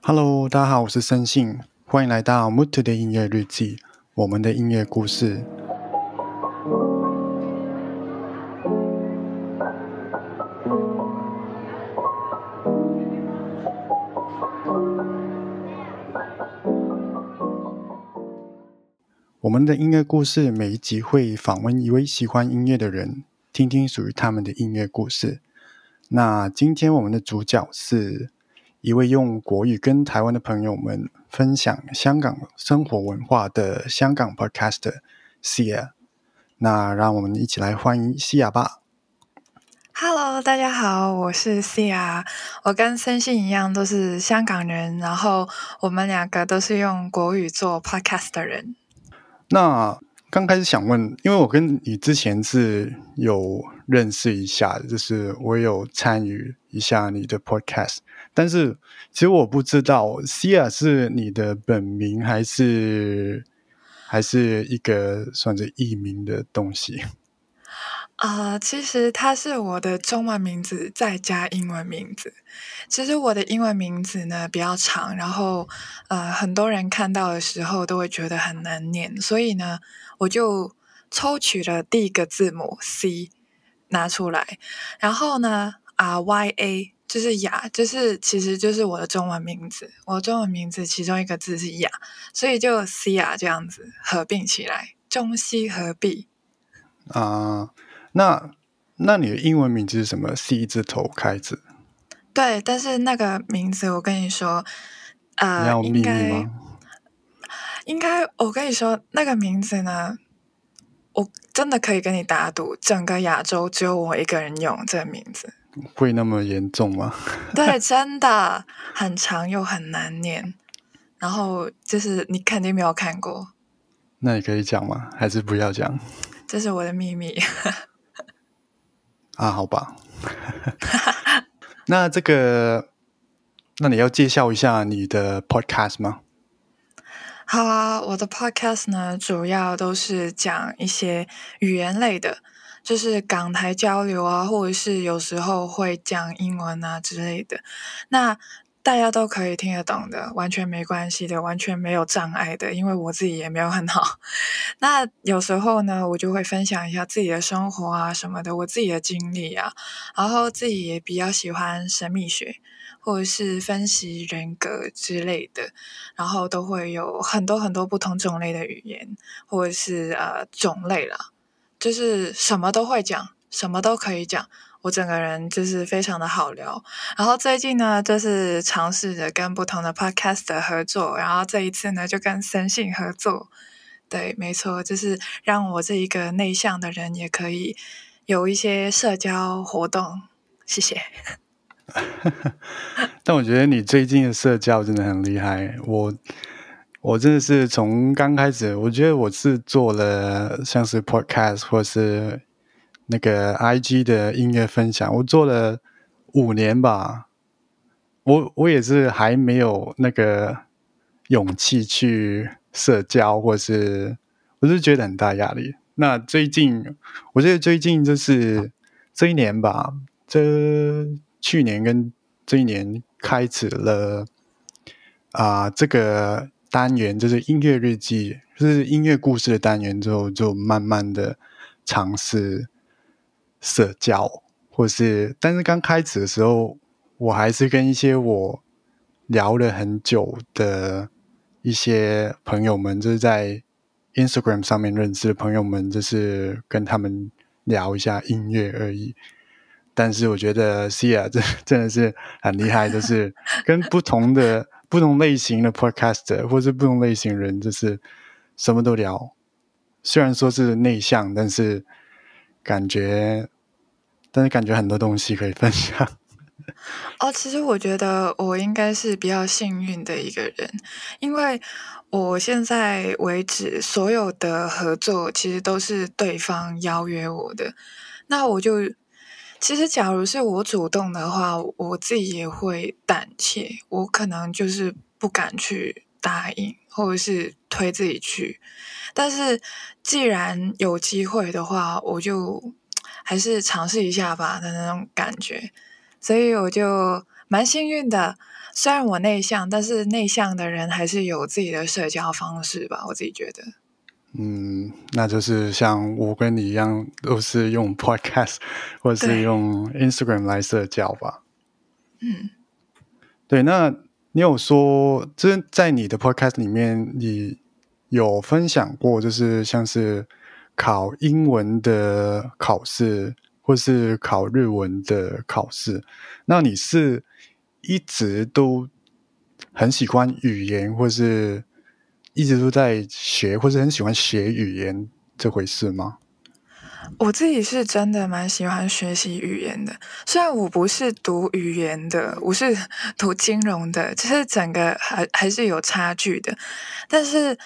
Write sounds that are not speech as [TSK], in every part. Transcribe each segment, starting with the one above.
Hello，大家好，我是森信，欢迎来到 Mood 的音乐日记，我们的音乐故事。我们的音乐故事每一集会访问一位喜欢音乐的人，听听属于他们的音乐故事。那今天我们的主角是一位用国语跟台湾的朋友们分享香港生活文化的香港 Podcaster Sia。那让我们一起来欢迎西亚吧。Hello，大家好，我是 Cia，我跟森信一样都是香港人，然后我们两个都是用国语做 podcast 的人。那刚开始想问，因为我跟你之前是有认识一下，就是我有参与一下你的 podcast，但是其实我不知道 Sia 是你的本名还是还是一个算是艺名的东西。啊、[LAUGHS] 其实它是我的中文名字再加英文名字。其实我的英文名字呢比较长，然后呃很多人看到的时候都会觉得很难念，所以呢我就抽取了第一个字母 C 拿出来，然后呢 R Y A 就是雅，就是其实就是我的中文名字，我的中文名字其中一个字是雅，所以就 C 雅这样子合并起来，中西合璧。啊、那那你的英文名字是什么？C 字头开始，对，但是那个名字我跟你说，你呃，要秘密应该吗？应该，我跟你说那个名字呢，我真的可以跟你打赌，整个亚洲只有我一个人用这个名字。会那么严重吗？[LAUGHS] 对，真的很长又很难念，然后就是你肯定没有看过，那你可以讲吗？还是不要讲这是我的秘密。[LAUGHS] 啊？好吧。[LAUGHS] 那这个，那你要介绍一下你的 podcast 吗？好啊，我的 podcast 呢，主要都是讲一些语言类的，就是港台交流啊，或者是有时候会讲英文啊之类的。那大家都可以听得懂的，完全没关系的，完全没有障碍的，因为我自己也没有很好。[LAUGHS] 那有时候呢，我就会分享一下自己的生活啊什么的，我自己的经历啊，然后自己也比较喜欢神秘学。或者是分析人格之类的，然后都会有很多很多不同种类的语言，或者是呃种类啦，就是什么都会讲，什么都可以讲。我整个人就是非常的好聊，然后最近呢，就是尝试着跟不同的 podcast 合作，然后这一次呢，就跟森信合作。对，没错，就是让我这一个内向的人也可以有一些社交活动。谢谢。[LAUGHS] 但我觉得你最近的社交真的很厉害，我我真的是从刚开始，我觉得我是做了像是 podcast 或是那个 IG 的音乐分享，我做了五年吧，我我也是还没有那个勇气去社交，或是我是觉得很大压力。那最近，我觉得最近就是这一年吧，这去年跟这一年开始了啊、这个单元就是音乐日记，就是音乐故事的单元之后，就慢慢的尝试社交，或是但是刚开始的时候，我还是跟一些我聊了很久的一些朋友们，就是在 Instagram 上面认识的朋友们，就是跟他们聊一下音乐而已。但是我觉得 Cia 真真的是很厉害，就是跟不同的不同类型的 podcaster 或是不同类型人，就是什么都聊。虽然说是内向，但是感觉，但是感觉很多东西可以分享。[LAUGHS] 哦，其实我觉得我应该是比较幸运的一个人，因为我现在为止所有的合作其实都是对方邀约我的，那我就其实假如是我主动的话，我自己也会胆怯，我可能就是不敢去答应，或者是推自己去。但是既然有机会的话，我就还是尝试一下吧的那种感觉。所以我就蛮幸运的。虽然我内向，但是内向的人还是有自己的社交方式吧，我自己觉得。嗯，那就是像我跟你一样，都是用 Podcast [LAUGHS] 或者是用 Instagram 来社交吧。嗯，对。那你有说，这在你的 Podcast 里面，你有分享过，就是像是考英文的考试，或是考日文的考试。那你是一直都很喜欢语言，或是？一直都在学，或者很喜欢学语言这回事吗？我自己是真的蛮喜欢学习语言的。虽然我不是读语言的，我是读金融的，就是整个还还是有差距的。但是，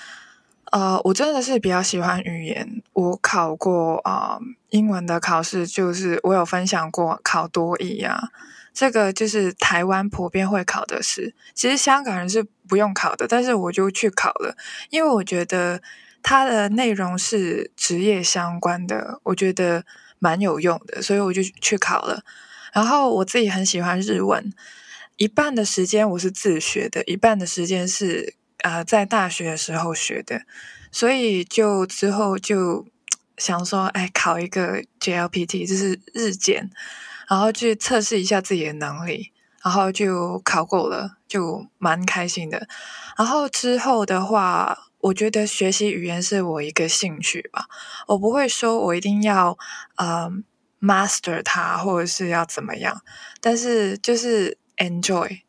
呃，我真的是比较喜欢语言。我考过啊英文的考试，就是我有分享过考多译啊。这个就是台湾普遍会考的试，其实香港人是不用考的，但是我就去考了，因为我觉得它的内容是职业相关的，我觉得蛮有用的，所以我就去考了。然后我自己很喜欢日文，一半的时间我是自学的，一半的时间是呃在大学的时候学的，所以就之后就 [TSK] 想说，哎，考一个 JLPT，就是日检。然后去测试一下自己的能力，然后就考过了，就蛮开心的。然后之后的话，我觉得学习语言是我一个兴趣吧，我不会说我一定要呃 master 它，或者是要怎么样，但是就是 enjoy。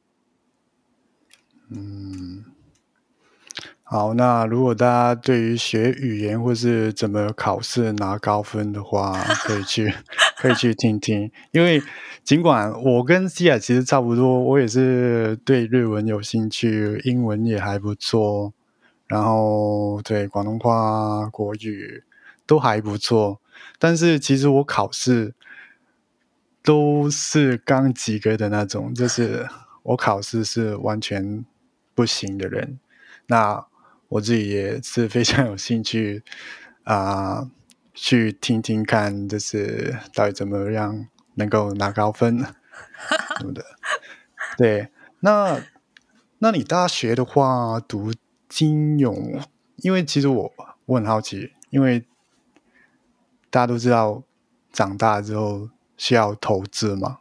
嗯。好，那如果大家对于学语言或是怎么考试拿高分的话，可以 [LAUGHS] 去可以去听听。因为尽管我跟西亚其实差不多，我也是对日文有兴趣，英文也还不错，然后对广东话、国语都还不错。但是其实我考试都是刚及格的那种，就是我考试是完全不行的人。那我自己也是非常有兴趣啊，去听听看，就是到底怎么样能够拿高分，对不对。对，那那你大学的话读金融，因为其实我我很好奇，因为大家都知道长大之后需要投资嘛。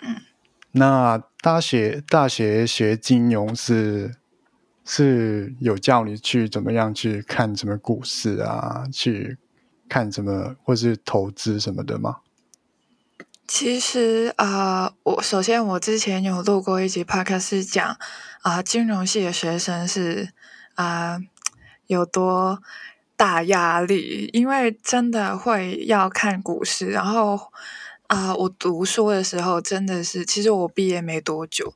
嗯。那大学大学学金融是？是有叫你去怎么样去看什么股市啊，去看什么或是投资什么的吗？其实啊，我首先我之前有录过一集 podcast 讲啊，金融系的学生是啊有多大压力，因为真的会要看股市，然后啊，我读书的时候真的是，其实我毕业没多久。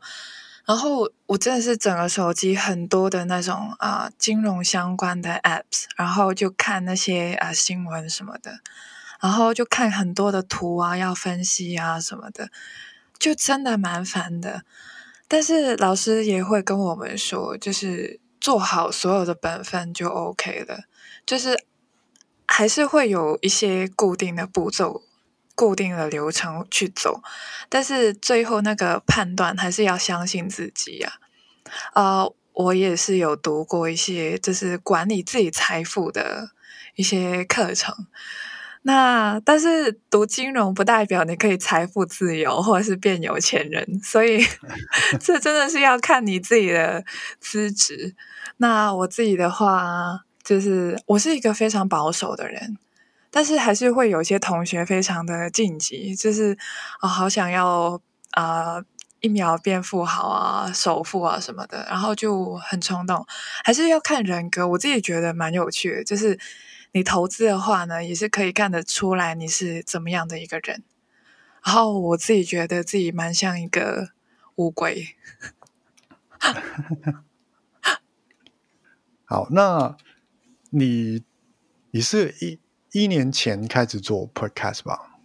然后我真的是整个手机很多的那种啊金融相关的 apps，然后就看那些啊新闻什么的，然后就看很多的图啊要分析啊什么的，就真的蛮烦的。但是老师也会跟我们说，就是做好所有的本分就 OK 了，就是还是会有一些固定的步骤。固定的流程去走，但是最后那个判断还是要相信自己呀。呃，我也是有读过一些就是管理自己财富的一些课程。那但是读金融不代表你可以财富自由或者是变有钱人，所以 [LAUGHS] 这真的是要看你自己的资质。那我自己的话，就是我是一个非常保守的人。但是还是会有些同学非常的晋级，就是啊，好想要啊一秒变富豪啊、首富啊什么的，然后就很冲动。还是要看人格，我自己觉得蛮有趣的。就是你投资的话呢，也是可以看得出来你是怎么样的一个人。然后我自己觉得自己蛮像一个乌龟。[LAUGHS] 好，那你你是一。一年前开始做 podcast 吧？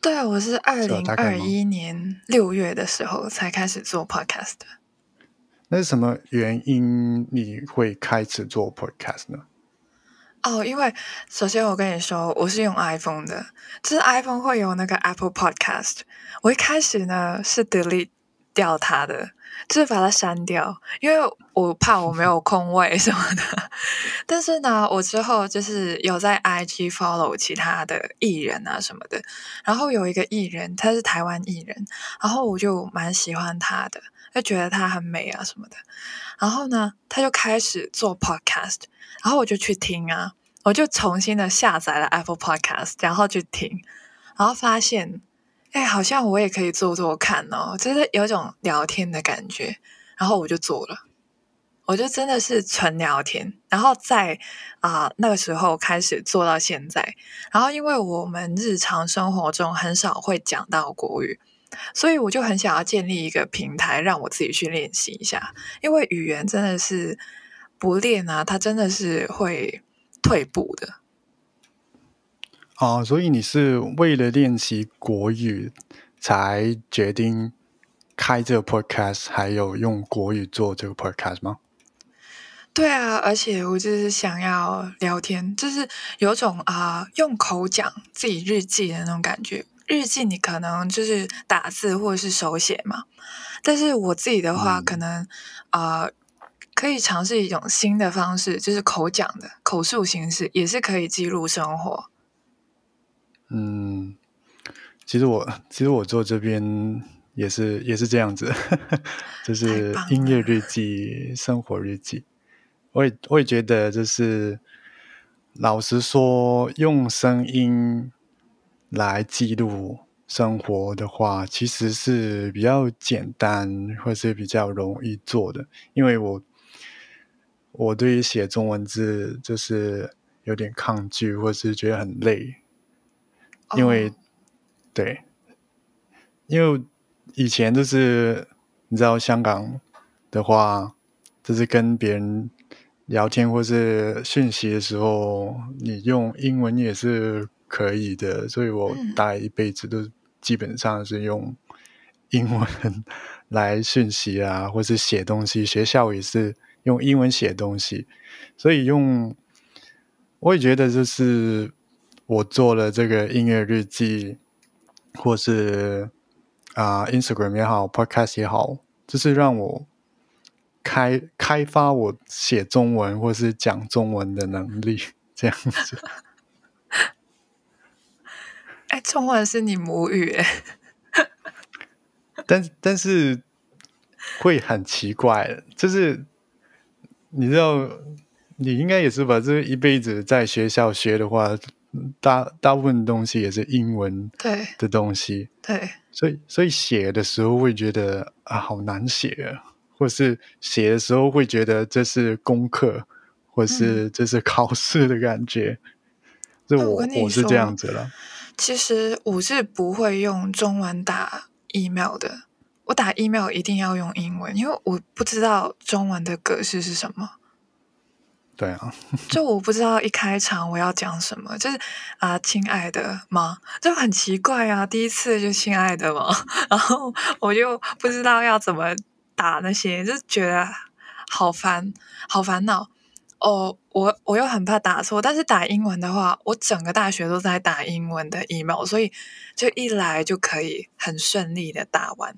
对，我是二零二一年六月的时候才开始做 podcast 的。那是什么原因你会开始做 podcast 呢？哦，因为首先我跟你说，我是用 iPhone 的，就是 iPhone 会有那个 Apple Podcast。我一开始呢是 delete 掉它的，就是把它删掉，因为我怕我没有空位什么的。[LAUGHS] 但是呢，我之后就是有在 IG follow 其他的艺人啊什么的，然后有一个艺人，他是台湾艺人，然后我就蛮喜欢他的，就觉得他很美啊什么的。然后呢，他就开始做 podcast，然后我就去听啊，我就重新的下载了 Apple Podcast，然后去听，然后发现。哎，好像我也可以做做看哦，就是有种聊天的感觉，然后我就做了，我就真的是纯聊天，然后在啊那个时候开始做到现在，然后因为我们日常生活中很少会讲到国语，所以我就很想要建立一个平台，让我自己去练习一下，因为语言真的是不练啊，它真的是会退步的。哦，所以你是为了练习国语才决定开这个 podcast，还有用国语做这个 podcast 吗？对啊，而且我就是想要聊天，就是有种啊用口讲自己日记的那种感觉。日记你可能就是打字或者是手写嘛，但是我自己的话，可能啊可以尝试一种新的方式，就是口讲的口述形式，也是可以记录生活。嗯，其实我其实我做这边也是也是这样子，就是音乐日记、生活日记。我也我也觉得，就是老实说，用声音来记录生活的话，其实是比较简单，或是比较容易做的。因为我我对于写中文字就是有点抗拒，或是觉得很累。因为，对，因为以前就是你知道香港的话，就是跟别人聊天或是讯息的时候，你用英文也是可以的。所以我大概一辈子都基本上是用英文来讯息啊，或是写东西。学校也是用英文写东西，所以用我也觉得就是。我做了这个音乐日记，或是啊，Instagram 也好，Podcast 也好，就是让我开开发我写中文或是讲中文的能力，这样子。[LAUGHS] 哎，中文是你母语哎，但但是会很奇怪，就是你知道，你应该也是吧？这一辈子在学校学的话。大大部分东西也是英文对的东西，对，所以所以写的时候会觉得啊好难写，或是写的时候会觉得这是功课，或是这是考试的感觉。这我我是这样子了。其实我是不会用中文打 email 的，我打 email 一定要用英文，因为我不知道中文的格式是什么。对啊，[LAUGHS] 就我不知道一开场我要讲什么，就是啊，亲爱的吗？就很奇怪啊，第一次就亲爱的嘛，[LAUGHS] 然后我就不知道要怎么打那些，就觉得好烦，好烦恼哦。我我又很怕打错，但是打英文的话，我整个大学都在打英文的 email，所以就一来就可以很顺利的打完。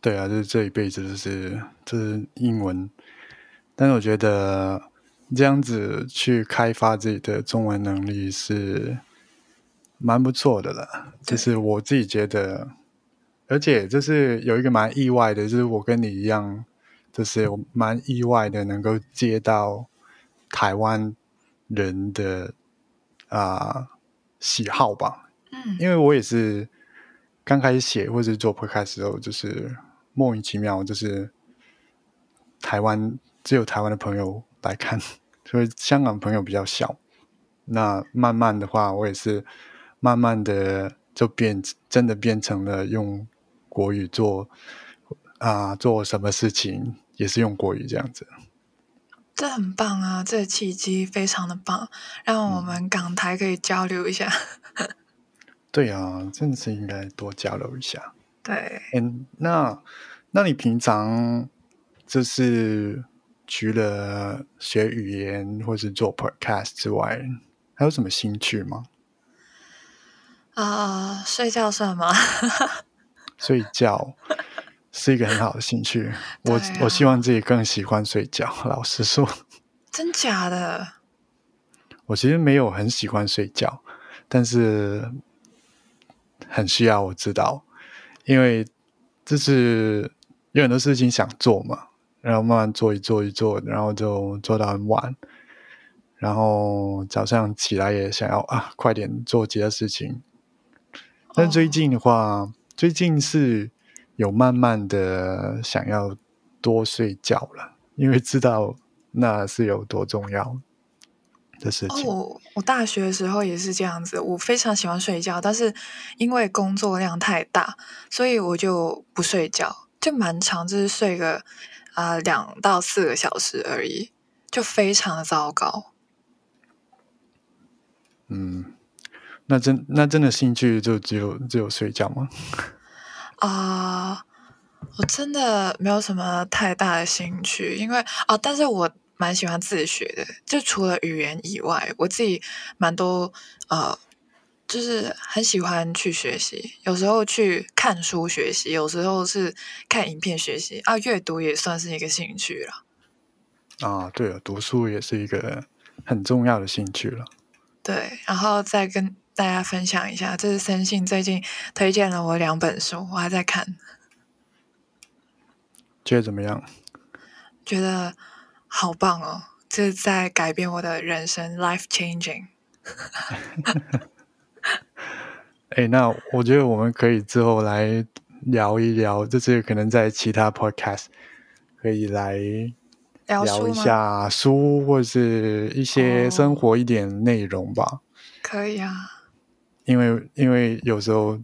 对啊，就是这一辈子就是就是英文。但是我觉得这样子去开发自己的中文能力是蛮不错的了。就是我自己觉得，而且就是有一个蛮意外的，就是我跟你一样，就是蛮意外的能够接到台湾人的啊喜好吧。嗯，因为我也是刚开始写或者做 podcast 时候，就是莫名其妙，就是台湾。只有台湾的朋友来看，[LAUGHS] 所以香港朋友比较小。那慢慢的话，我也是慢慢的就变，真的变成了用国语做啊，做什么事情也是用国语这样子。这很棒啊！这个契机非常的棒，让我们港台可以交流一下。[LAUGHS] 对啊，真的是应该多交流一下。对，嗯，那那你平常就是。除了学语言或是做 podcast 之外，还有什么兴趣吗？啊，睡觉算吗？[LAUGHS] 睡觉，[LAUGHS] 是一个很好的兴趣。我、我希望自己更喜欢睡觉。老实说，真假的？我其实没有很喜欢睡觉，但是很需要我知道，因为就是有很多事情想做嘛，然后慢慢做一做一做，然后就做到很晚，然后早上起来也想要啊快点做其他事情。但最近的话，最近是有慢慢的想要多睡觉了，因为知道那是有多重要的事情。哦，我大学的时候也是这样子，我非常喜欢睡觉，但是因为工作量太大，所以我就不睡觉，就蛮长，就是睡个啊两、到四个小时而已，就非常的糟糕。嗯，那真那真的兴趣就只有只有睡觉吗？[LAUGHS] 啊、我真的没有什么太大的兴趣，因为啊，但是我蛮喜欢自学的，就除了语言以外，我自己蛮多呃，就是很喜欢去学习，有时候去看书学习，有时候是看影片学习啊，阅读也算是一个兴趣了。啊，对了，读书也是一个很重要的兴趣了。对，然后再跟大家分享一下，这是森信最近推荐了我两本书，我还在看。觉得怎么样？觉得好棒哦！这是在改变我的人生，life changing。[LAUGHS] 哎，那我觉得我们可以之后来聊一聊，就是可能在其他 podcast 可以来聊一？下书或是一些哦生活一点内容吧。可以啊。因为因为有时候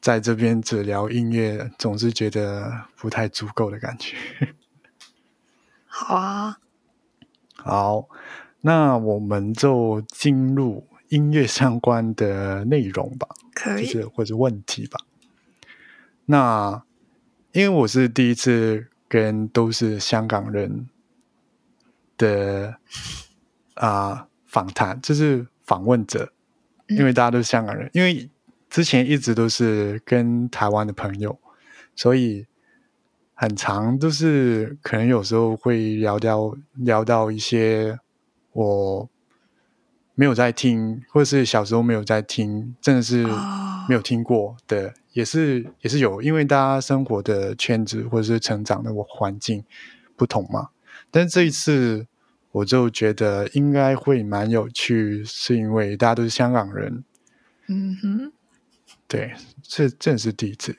在这边只聊音乐，总是觉得不太足够的感觉。好啊，好，那我们就进入音乐相关的内容吧，可以。就是或者问题吧。那因为我是第一次跟都是香港人的啊、访谈，就是访问者，因为大家都是香港人，因为之前一直都是跟台湾的朋友，所以很长就是可能有时候会聊到聊到一些我没有在听，或者是小时候没有在听，真的是哦没有听过的，也是也是有，因为大家生活的圈子或者是成长的环境不同嘛。但是这一次我就觉得应该会蛮有趣，是因为大家都是香港人，嗯哼，对，这这是第一次。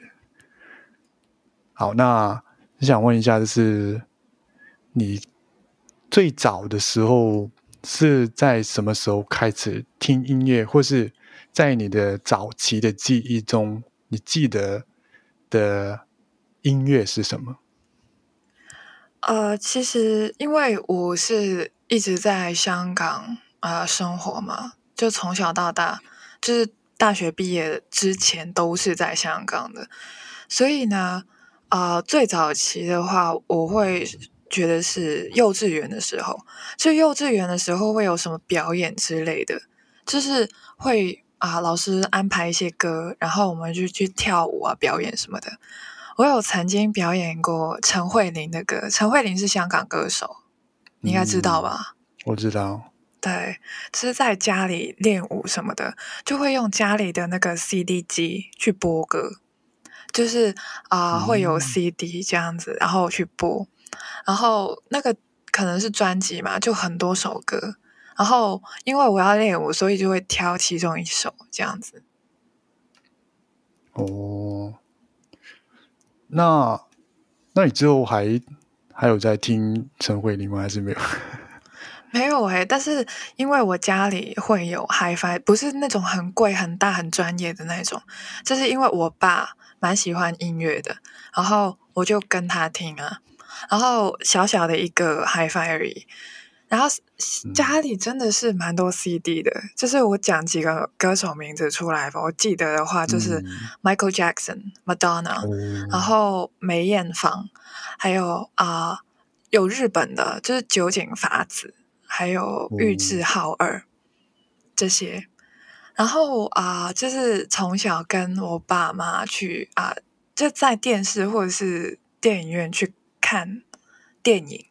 好，那想问一下，就是你最早的时候是在什么时候开始听音乐，或是在你的早期的记忆中，你记得的音乐是什么？呃，其实因为我是一直在香港呃生活嘛，就从小到大，就是大学毕业之前都是在香港的，所以呢，呃，最早期的话，我会觉得是幼稚园的时候，就幼稚园的时候会有什么表演之类的，就是会啊、老师安排一些歌，然后我们就去跳舞啊，表演什么的。我有曾经表演过陈慧琳的歌，陈慧琳是香港歌手，你应该知道吧？我知道，对，就是在家里练舞什么的，就会用家里的那个 CD 机去播歌，就是啊、会有嗯 CD 这样子，然后去播，然后那个可能是专辑嘛，就很多首歌，然后因为我要练舞，所以就会挑其中一首这样子。哦，那那你之后还还有在听陈慧琳吗？还是没有？[LAUGHS] 没有诶、但是因为我家里会有 HiFi，不是那种很贵、很大、很专业的那种，就是因为我爸蛮喜欢音乐的，然后我就跟他听啊，然后小小的一个 HiFi 而已，然后家里真的是蛮多 CD 的，就是我讲几个歌手名字出来吧，我记得的话就是嗯。Michael Jackson、Madonna，哦然后梅艳芳，还有啊、有日本的，就是酒井法子，还有玉置浩二、这些。然后啊、就是从小跟我爸妈去啊、就在电视或者是电影院去看电影。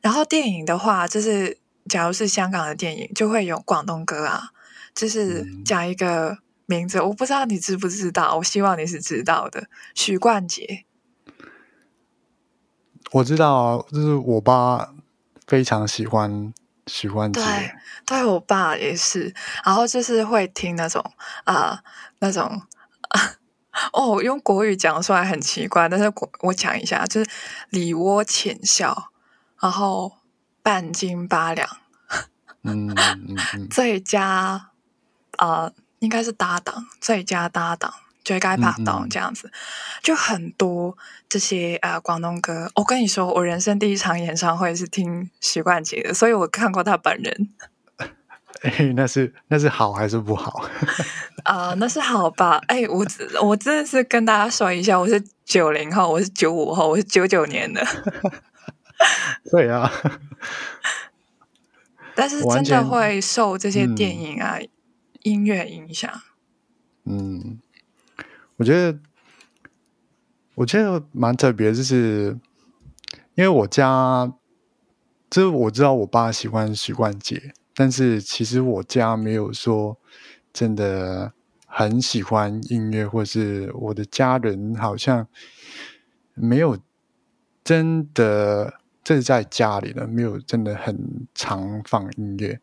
然后电影的话，就是假如是香港的电影，就会有广东歌啊，就是讲一个名字，我不知道你知不知道，我希望你是知道的，许冠杰。我知道，就是我爸非常喜欢许冠杰，对，对我爸也是，然后就是会听那种啊那种啊。[LAUGHS] 哦，用国语讲出来很奇怪，但是我我讲一下，就是里窝浅笑，然后半斤八两，嗯嗯嗯，[LAUGHS] 最佳啊，应该是搭档，最佳搭档，最该拍档这样子，就很多这些呃广东歌。我跟你说，我人生第一场演唱会是听许冠杰的，所以我看过他本人。哎，那是那是好还是不好？啊，[LAUGHS] 那是好吧？哎，我我真的是跟大家说一下，我是九零后，我是九五后，我是九九年的。对啊，[LAUGHS] 但是真的会受这些电影啊、音乐影响。嗯，我觉得我觉得蛮特别，就是因为我家，就是我知道我爸喜欢许冠杰。但是其实我家没有说真的很喜欢音乐，或是我的家人好像没有真的这是在家里的，没有真的很常放音乐。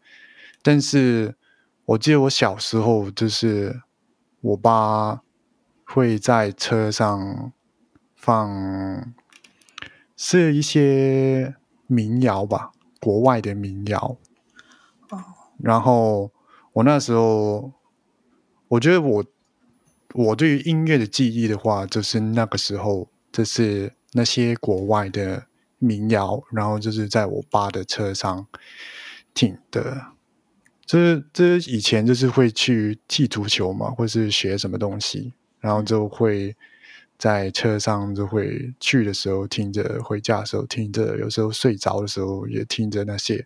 但是我记得我小时候就是我爸会在车上放是一些民谣吧，国外的民谣。然后我那时候，我觉得我我对于音乐的记忆的话，就是那个时候，就是那些国外的民谣，然后就是在我爸的车上听的。就是这以前就是会去踢足球嘛，或是学什么东西，然后就会在车上就会去的时候听着，回家的时候听着，有时候睡着的时候也听着那些。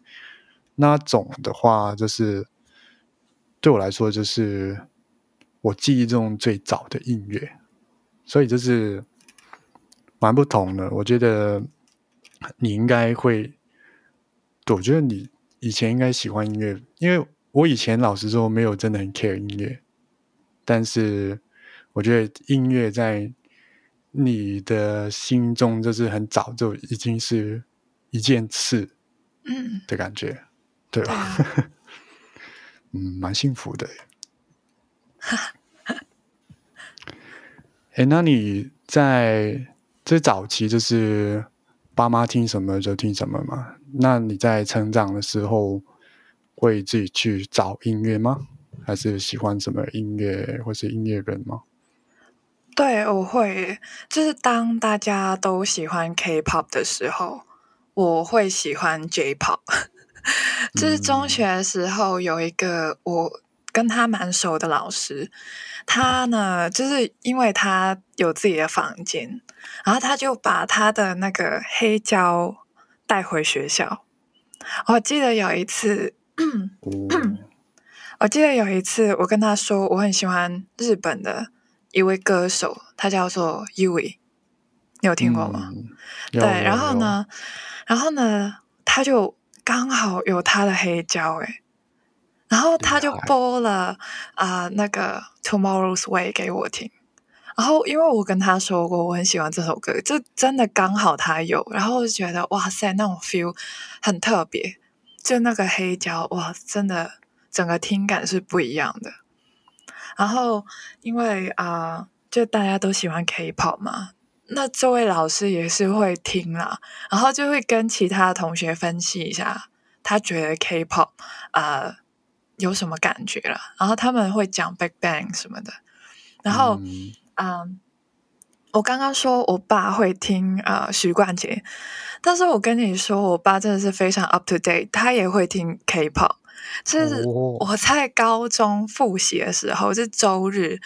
那种的话，就是对我来说，就是我记忆中最早的音乐，所以就是蛮不同的。我觉得你应该会，我觉得你以前应该喜欢音乐，因为我以前老实说没有真的很 care 音乐，但是我觉得音乐在你的心中就是很早就已经是一件事，嗯的感觉。对吧？[LAUGHS] 嗯，蛮幸福的。[LAUGHS] 哎，那你在最早期就是爸妈听什么就听什么嘛？那你在成长的时候会自己去找音乐吗？还是喜欢什么音乐或是音乐人吗？对，我会。就是当大家都喜欢 K-pop 的时候，我会喜欢 J-pop。[LAUGHS] 就是中学的时候，有一个我跟他蛮熟的老师，他呢，就是因为他有自己的房间，然后他就把他的那个黑胶带回学校。我记得有一次，[CLEARS THROAT] 我记得有一次，我跟他说我很喜欢日本的一位歌手，他叫做 Uwe，你有听过吗？对，然后呢，然后呢，他就。刚好有他的黑胶诶，然后他就播了啊那个 Tomorrow's Way 给我听，然后因为我跟他说过我很喜欢这首歌，就真的刚好他有，然后就觉得哇塞那种 feel 很特别，就那个黑胶哇真的整个听感是不一样的。然后因为啊就大家都喜欢 K-pop 嘛。那这位老师也是会听啦，然后就会跟其他同学分析一下，他觉得 K-pop 啊有什么感觉了，然后他们会讲 Big Bang 什么的，然后嗯，我刚刚说我爸会听啊许冠杰，但是我跟你说，我爸真的是非常 up to date，他也会听 K-pop，就是我在高中复习的时候，是周日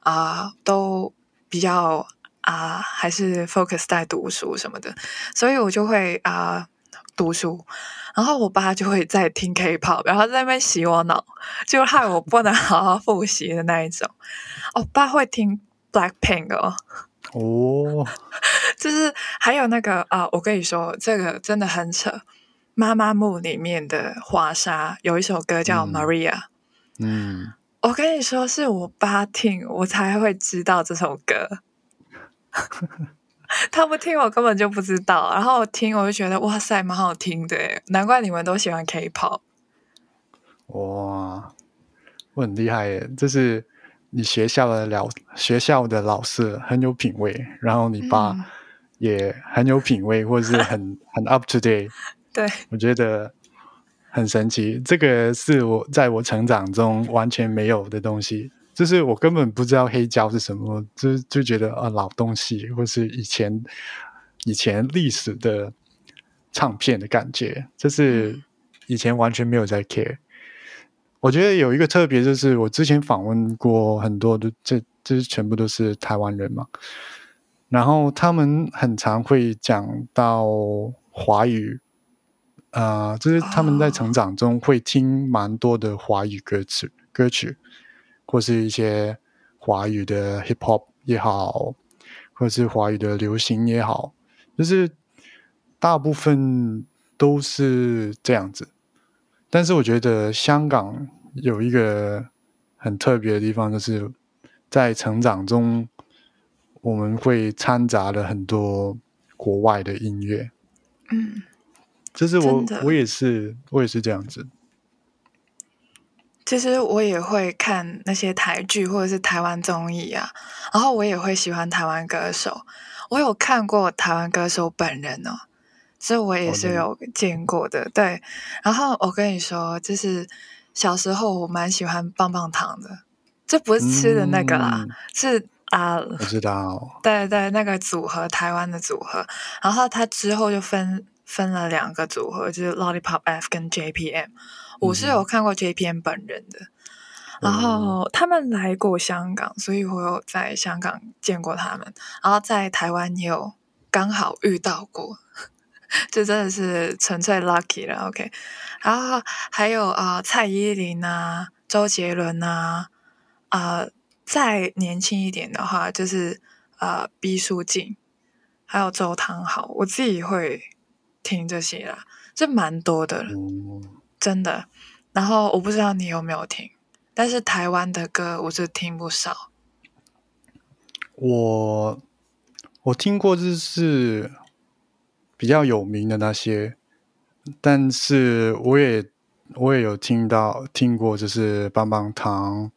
啊都比较。啊，还是 focus 在读书什么的，所以我就会啊读书，然后我爸就会在听 K-pop，然后在那边洗我脑，就害我不能好好复习的那一种。我爸会听 Black Pink 哦，哦，[LAUGHS] 就是还有那个啊，我跟你说，这个真的很扯。妈妈木里面的华莎有一首歌叫《Maria》，嗯，我跟你说，是我爸听我才会知道这首歌，[LAUGHS] 他不听我根本就不知道。然后我听我就觉得哇塞，蛮好听的，难怪你们都喜欢 K-pop。哇，我很厉害耶！这是你学校的老学校的老师很有品味，然后你爸也很有品味，[LAUGHS] 或者是很很 up to date。对，我觉得很神奇。这个是我在我成长中完全没有的东西，就是我根本不知道黑胶是什么，就就觉得啊老东西，或是以前以前历史的唱片的感觉，就是以前完全没有在 care。我觉得有一个特别，就是我之前访问过很多的，这这全部都是台湾人嘛，然后他们很常会讲到华语。啊，就是他们在成长中会听蛮多的华语歌曲，歌曲，或是一些华语的 hip hop 也好，或是华语的流行也好，就是大部分都是这样子。但是我觉得香港有一个很特别的地方，就是在成长中我们会掺杂了很多国外的音乐，嗯。就是我，我也是，我也是这样子。其实我也会看那些台剧或者是台湾综艺啊，然后我也会喜欢台湾歌手。我有看过台湾歌手本人哦，这我也是有见过的。对，然后我跟你说，就是小时候我蛮喜欢棒棒糖的，这不是吃的那个啦，是啊，我知道，对对，那个组合，台湾的组合，然后他之后就分。分了两个组合，就是 Lollipop F 跟 JPM。我是有看过 JPM 本人的，然后他们来过香港，所以我有在香港见过他们。然后在台湾也有刚好遇到过，[LAUGHS] 这真的是纯粹 lucky 了。OK，然后还有啊，蔡依林啊，周杰伦啊，啊，再年轻一点的话，就是呃毕书尽，还有周汤豪，我自己会。听这些啦，这蛮多的，真的。然后我不知道你有没有听，但是台湾的歌我是听不少。我我听过就是比较有名的那些，但是我也我也有听到听过，就是棒棒糖，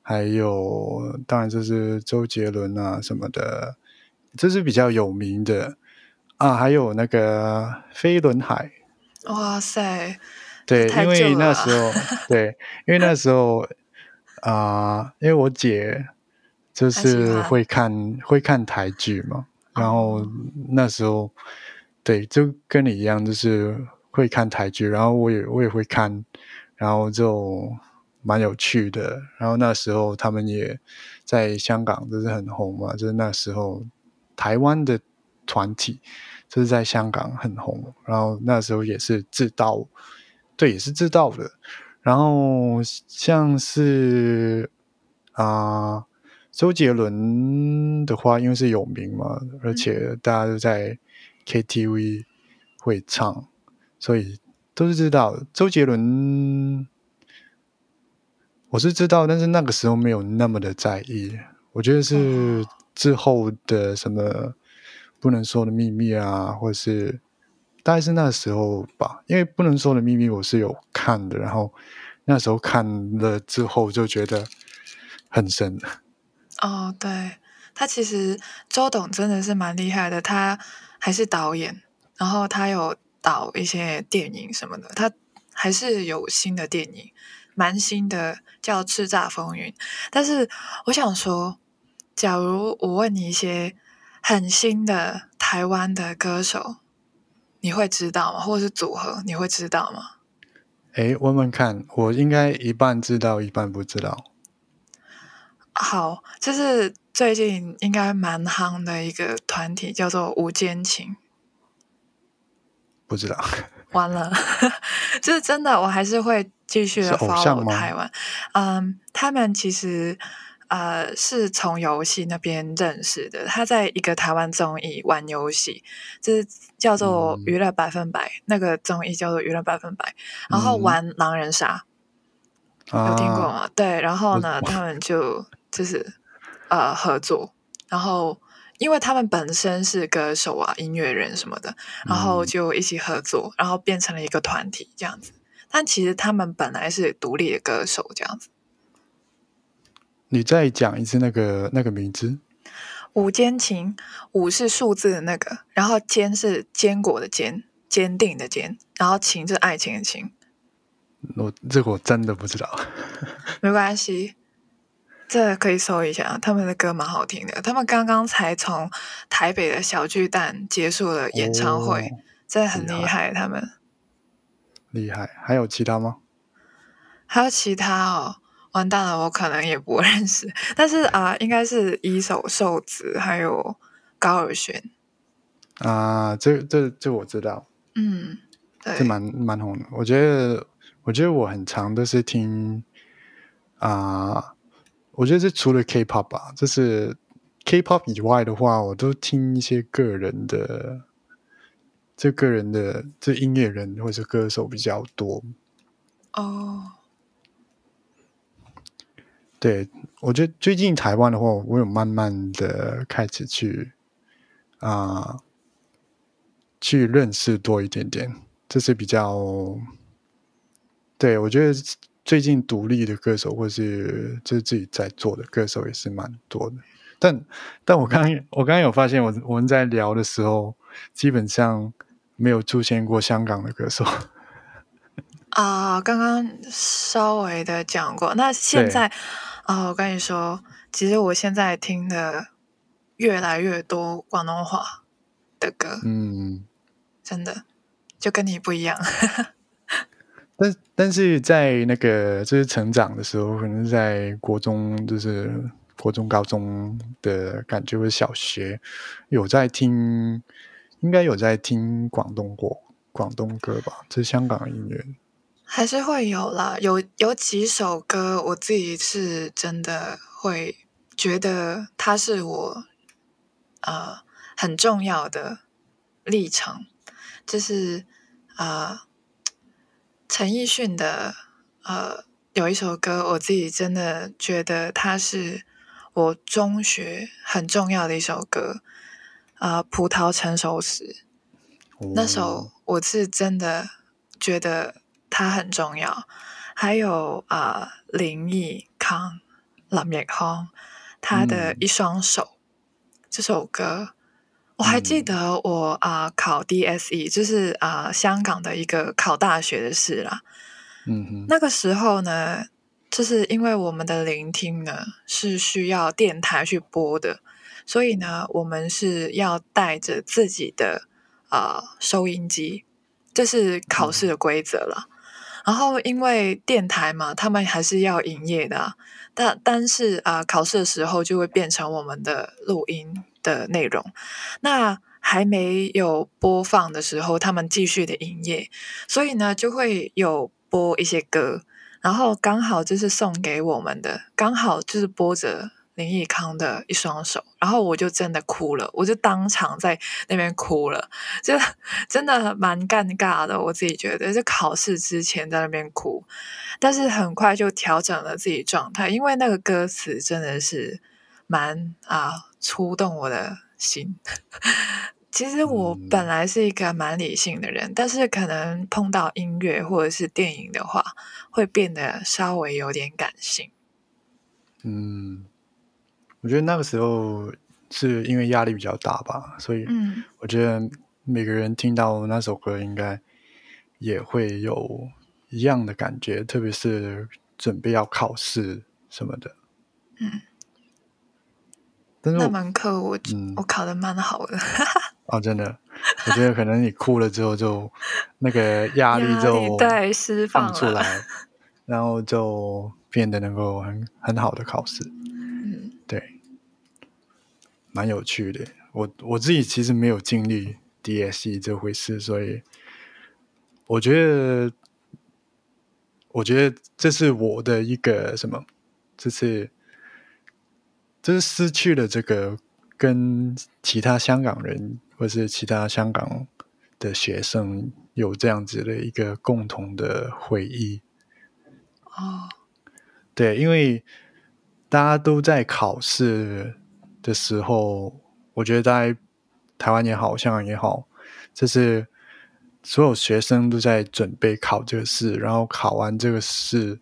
还有当然就是周杰伦啊什么的，这是比较有名的。啊，还有那个飞轮海，哇塞！[LAUGHS] 对，因为那时候，对，因为那时候啊，因为我姐就是会看会看台剧嘛，然后那时候对，就跟你一样，就是会看台剧，然后我也我也会看，然后就蛮有趣的。然后那时候他们也在香港就是很红嘛，就是那时候台湾的。团体就是在香港很红，然后那时候也是知道，对，也是知道的。然后像是啊，周杰伦的话，因为是有名嘛，而且大家都在 KTV 会唱，所以都是知道。周杰伦我是知道，但是那个时候没有那么的在意。我觉得是之后的什么。不能说的秘密啊，或者是大概是那时候吧，因为不能说的秘密我是有看的，然后那时候看了之后就觉得很深。哦，对他其实周董真的是蛮厉害的，他还是导演，然后他有导一些电影什么的，他还是有新的电影，蛮新的叫《叱咤风云》。但是我想说，假如我问你一些。很新的台湾的歌手，你会知道吗？或者是组合，你会知道吗？哎，问问看，我应该一半知道，一半不知道。好，就是最近应该蛮夯的一个团体，叫做无间情。不知道。[LAUGHS] 完了，[LAUGHS] 就是真的，我还是会继续的 follow 台湾。嗯，他们其实。呃是从游戏那边认识的。他在一个台湾综艺玩游戏，就是叫做《娱乐百分百》，那个综艺叫做《娱乐百分百》，然后玩狼人杀，有听过吗？对，然后呢，他们就就是呃合作，然后。因为他们本身是歌手啊、音乐人什么的，然后就一起合作，然后变成了一个团体这样子。但其实他们本来是独立的歌手这样子。你再讲一次那个那个名字？五坚情，五是数字的那个，然后坚是坚果的坚，坚定的坚，然后情是爱情的情。我这个我真的不知道。[LAUGHS] 没关系。这可以搜一下，他们的歌蛮好听的。他们刚刚才从台北的小巨蛋结束了演唱会，真的很厉害。他们厉害，还有其他吗？还有其他哦，完蛋了，我可能也不认识。但是啊，应该是一手瘦子，还有高尔宣啊，这这这我知道。嗯，对，这蛮蛮红的。我觉得，我觉得我很常都是听啊。我觉得这除了 K-pop 吧，就是 K-pop 以外的话，我都听一些个人的，这个人的这音乐人或者歌手比较多。哦，对，我觉得最近台湾的话，我有慢慢的开始去啊，去认识多一点点，这是比较，对我觉得。最近独立的歌手，或是就是自己在做的歌手也是蛮多的，但但我刚我刚刚有发现，我我们在聊的时候，基本上没有出现过香港的歌手。[LAUGHS] 啊，刚刚稍微的讲过，那现在啊，我跟你说，其实我现在听的越来越多广东话的歌，嗯，真的就跟你不一样。[LAUGHS] 但但是在那个就是成长的时候，可能在国中，就是国中、高中的感觉，或者小学有在听，应该有在听广东歌、广东歌吧？这是香港的音乐，还是会有啦。有有几首歌，我自己是真的会觉得它是我呃很重要的历程，就是啊。陈奕迅的呃有一首歌，我自己真的觉得它是我中学很重要的一首歌，啊，葡萄成熟时，那首我是真的觉得它很重要。还有啊，林奕康、林奕康他的一双手这首歌。我还记得我啊考 DSE，就是啊香港的一个考大学的事啦。嗯哼，那个时候呢，就是因为我们的聆听呢是需要电台去播的，所以呢我们是要带着自己的啊收音机，这是考试的规则了。然后因为电台嘛，他们还是要营业的，但但是啊考试的时候就会变成我们的录音。的内容，那还没有播放的时候，他们继续的营业，所以呢，就会有播一些歌，然后刚好就是送给我们的，刚好就是播着林奕康的一双手，然后我就真的哭了，我就当场在那边哭了，就 [LAUGHS] 真的蛮尴尬的，我自己觉得，就考试之前在那边哭，但是很快就调整了自己状态，因为那个歌词真的是蛮啊。触动我的心。[LAUGHS] 其实我本来是一个蛮理性的人，但是可能碰到音乐或者是电影的话，会变得稍微有点感性。嗯，我觉得那个时候是因为压力比较大吧，所以嗯，我觉得每个人听到那首歌应该也会有一样的感觉，特别是准备要考试什么的。嗯。那门课我我考的蛮好的哦，真的，我觉得可能你哭了之后，就那个压力就对释放出来，[LAUGHS] 然后就变得能够很很好的考试。蛮有趣的。我我自己其实没有经历 DSE 这回事，所以我觉得，我觉得这是我的一个什么，这是。就是失去了这个跟其他香港人或是其他香港的学生有这样子的一个共同的回忆。哦，对，因为大家都在考试的时候，我觉得在台湾也好，香港也好，就是所有学生都在准备考这个试，然后考完这个试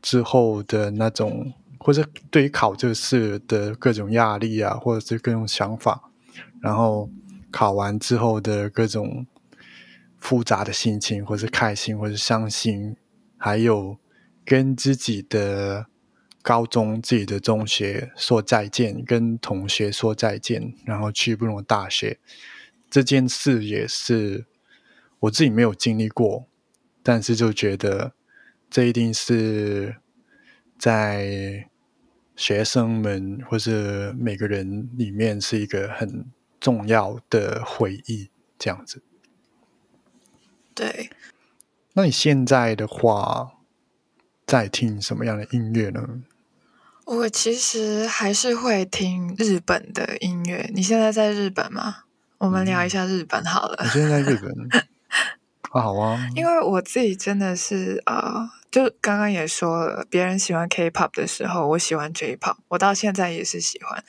之后的那种。或者对于考这个试的各种压力啊，或者是各种想法，然后考完之后的各种复杂的心情，或是开心，或是伤心，还有跟自己的高中、自己的中学说再见，跟同学说再见，然后去不同的大学，这件事也是我自己没有经历过，但是就觉得这一定是在。学生们或是每个人里面是一个很重要的回忆，这样子。对。那你现在的话，在听什么样的音乐呢？我其实还是会听日本的音乐。你现在在日本吗？我们聊一下日本好了。我现在在日本。[LAUGHS] 啊，好啊。因为我自己真的是呃。就刚刚也说了，别人喜欢 K-pop 的时候，我喜欢 J-pop，我到现在也是喜欢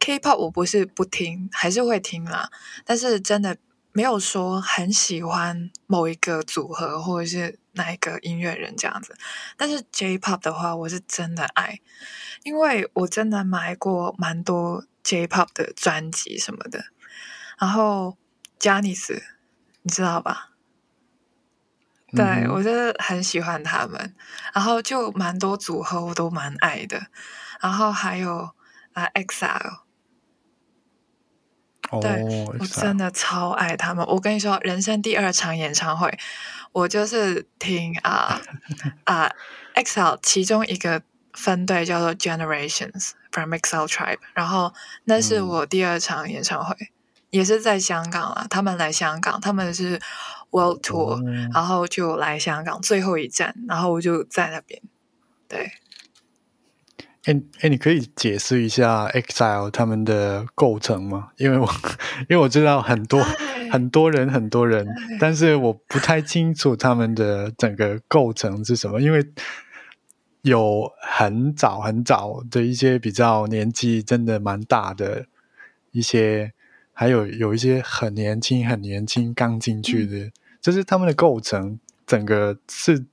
K-pop。我不是不听，还是会听啦。但是真的没有说很喜欢某一个组合或者是哪一个音乐人这样子。但是 J-pop 的话，我是真的爱，因为我真的买过蛮多 J-pop 的专辑什么的。然后 j a n i c e 你知道吧？对，我真的很喜欢他们，然后就蛮多组合我都蛮爱的，然后还有啊，EXILE，对我真的超爱他们。我跟你说，人生第二场演唱会，我就是听啊 [LAUGHS] 啊，EXILE 其中一个分队叫做 Generations from EXILE Tribe，然后那是我第二场演唱会，也是在香港啊，他们来香港，他们是。World Tour，然后就来香港最后一站，然后我就在那边。对，哎哎，你可以解释一下 EXILE 他们的构成吗？因为我因为我知道很多很多人很多人，但是我不太清楚他们的整个构成是什么。因为有很早很早的一些比较年纪真的蛮大的一些。还有有一些很年轻、很年轻刚进去的，就是他们的构成整个是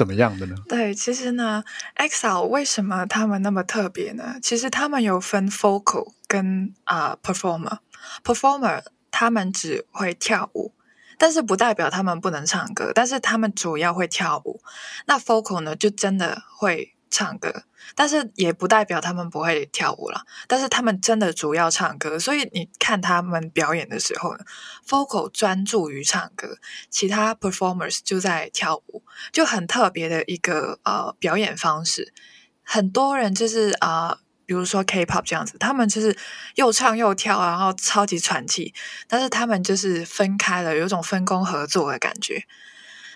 怎么样的呢？对，其实呢，EXO 为什么他们那么特别呢？其实他们有分 focal 跟啊 Performer。Performer 他们只会跳舞，但是不代表他们不能唱歌，但是他们主要会跳舞。那 focal 呢，就真的会。唱歌，但是也不代表他们不会跳舞了。但是他们真的主要唱歌，所以你看他们表演的时候呢，vocal 专注于唱歌，其他 performers 就在跳舞，就很特别的一个呃表演方式。很多人就是啊，比如说 K-pop 这样子，他们就是又唱又跳，然后超级喘气，但是他们就是分开了，有种分工合作的感觉。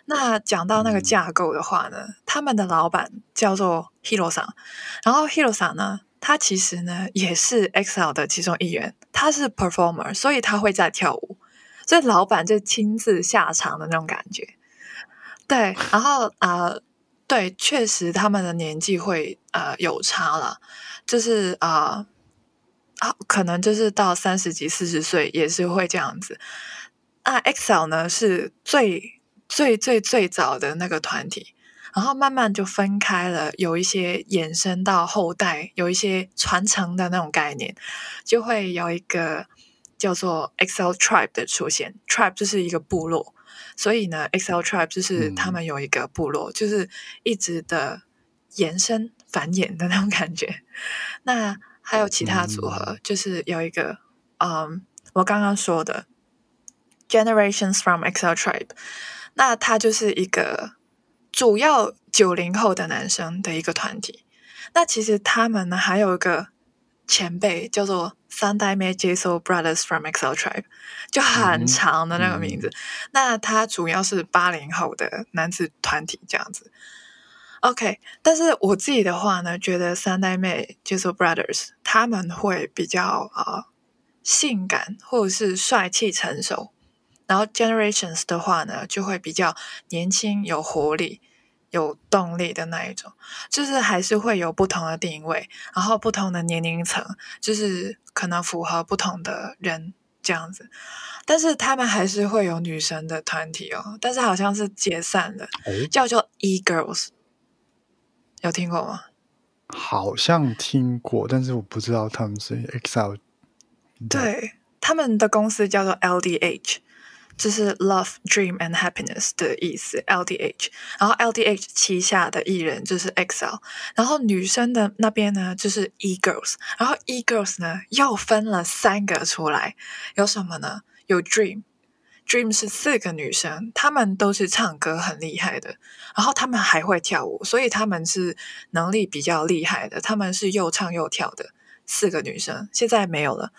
那讲到那个架构的话呢，他们的老板叫做 Hiro 桑，然后 Hiro 桑呢，他其实呢也是 EXILE 的其中一员，他是 performer，所以他会在跳舞，所以老板就亲自下场的那种感觉。对，然后啊，对，确实他们的年纪会呃有差了，就是啊啊，可能就是到三十几、四十岁也是会这样子。那 EXILE 呢是最。最最最早的那个团体，然后慢慢就分开了，有一些延伸到后代，有一些传承的那种概念，就会有一个叫做 EXILE Tribe 的出现。Tribe 就是一个部落，所以呢，EXILE Tribe 就是他们有一个部落，就是一直的延伸繁衍的那种感觉。那还有其他组合，就是有一个，嗯，我刚刚说的 Generations from EXILE Tribe。那它就是一个主要九零后的男生的一个团体。那其实他们呢还有一个前辈叫做三代目 JSO Brothers from EXILE Tribe，就很长的那个名字。那他主要是八零后的男子团体这样子。OK，但是我自己的话呢，觉得三代妹 j s e Brothers 他们会比较啊性感或者是帅气成熟，然后 Generations 的话呢，就会比较年轻有活力。有动力的那一种，就是还是会有不同的定位，然后不同的年龄层，就是可能符合不同的人这样子。但是他们还是会有女生的团体哦，但是好像是解散了，叫做 E Girls，有听过吗？好像听过，但是我不知道他们是 EXILE。对，他们的公司叫做 LDH。就是 Love, Dream and Happiness 的意思，LDH。然后 LDH 旗下的艺人就是 XL，然后女生的那边呢就是 E Girls，然后 E Girls 呢又分了三个出来，有什么呢？有 Dream，Dream 是四个女生，她们都是唱歌很厉害的，然后她们还会跳舞，所以她们是能力比较厉害的，她们是又唱又跳的四个女生，现在没有了。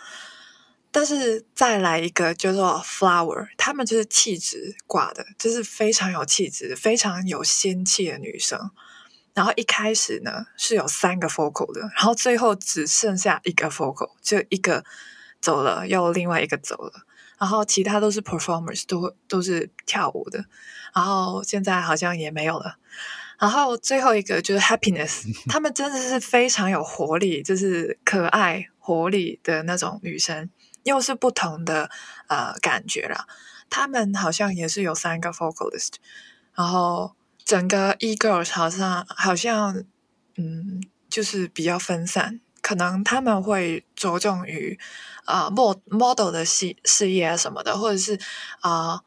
但是再来一个叫做 Flower，她们就是气质挂的，就是非常有气质、非常有仙气的女生。然后一开始呢是有三个 Focal 的，然后最后只剩下一个 Focal，就一个走了，又另外一个走了，然后其他都是 Performers，都都是跳舞的。然后现在好像也没有了。然后最后一个就是 Happiness，[LAUGHS] 她们真的是非常有活力，就是可爱、活力的那种女生。又是不同的呃感觉啦，他们好像也是有三个 vocalist，然后整个 E Girls 好像好像嗯就是比较分散，可能他们会着重于啊 mod model 的事事业啊什么的，或者是啊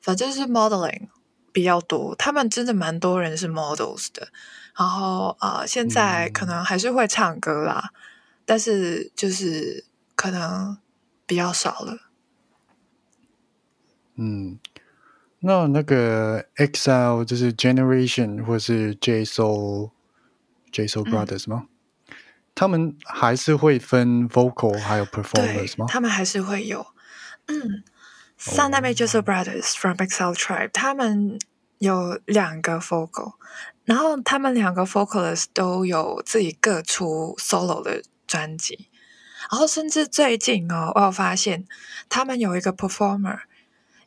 反正是 modeling 比较多，他们真的蛮多人是 models 的，然后啊现在可能还是会唱歌啦，但是就是可能。比较少了。嗯，那那个 XL 就是 Generation 或是 J Soul J Soul Brothers 吗？他们还是会分 Vocal 还有 Performance 吗？他们还是会有。嗯，三代目 J Soul Brothers from XL Tribe，他们有两个 Vocal，然后他们两个 Vocalist 都有自己各出 Solo 的专辑。 然后甚至最近哦，我有发现他们有一个 performer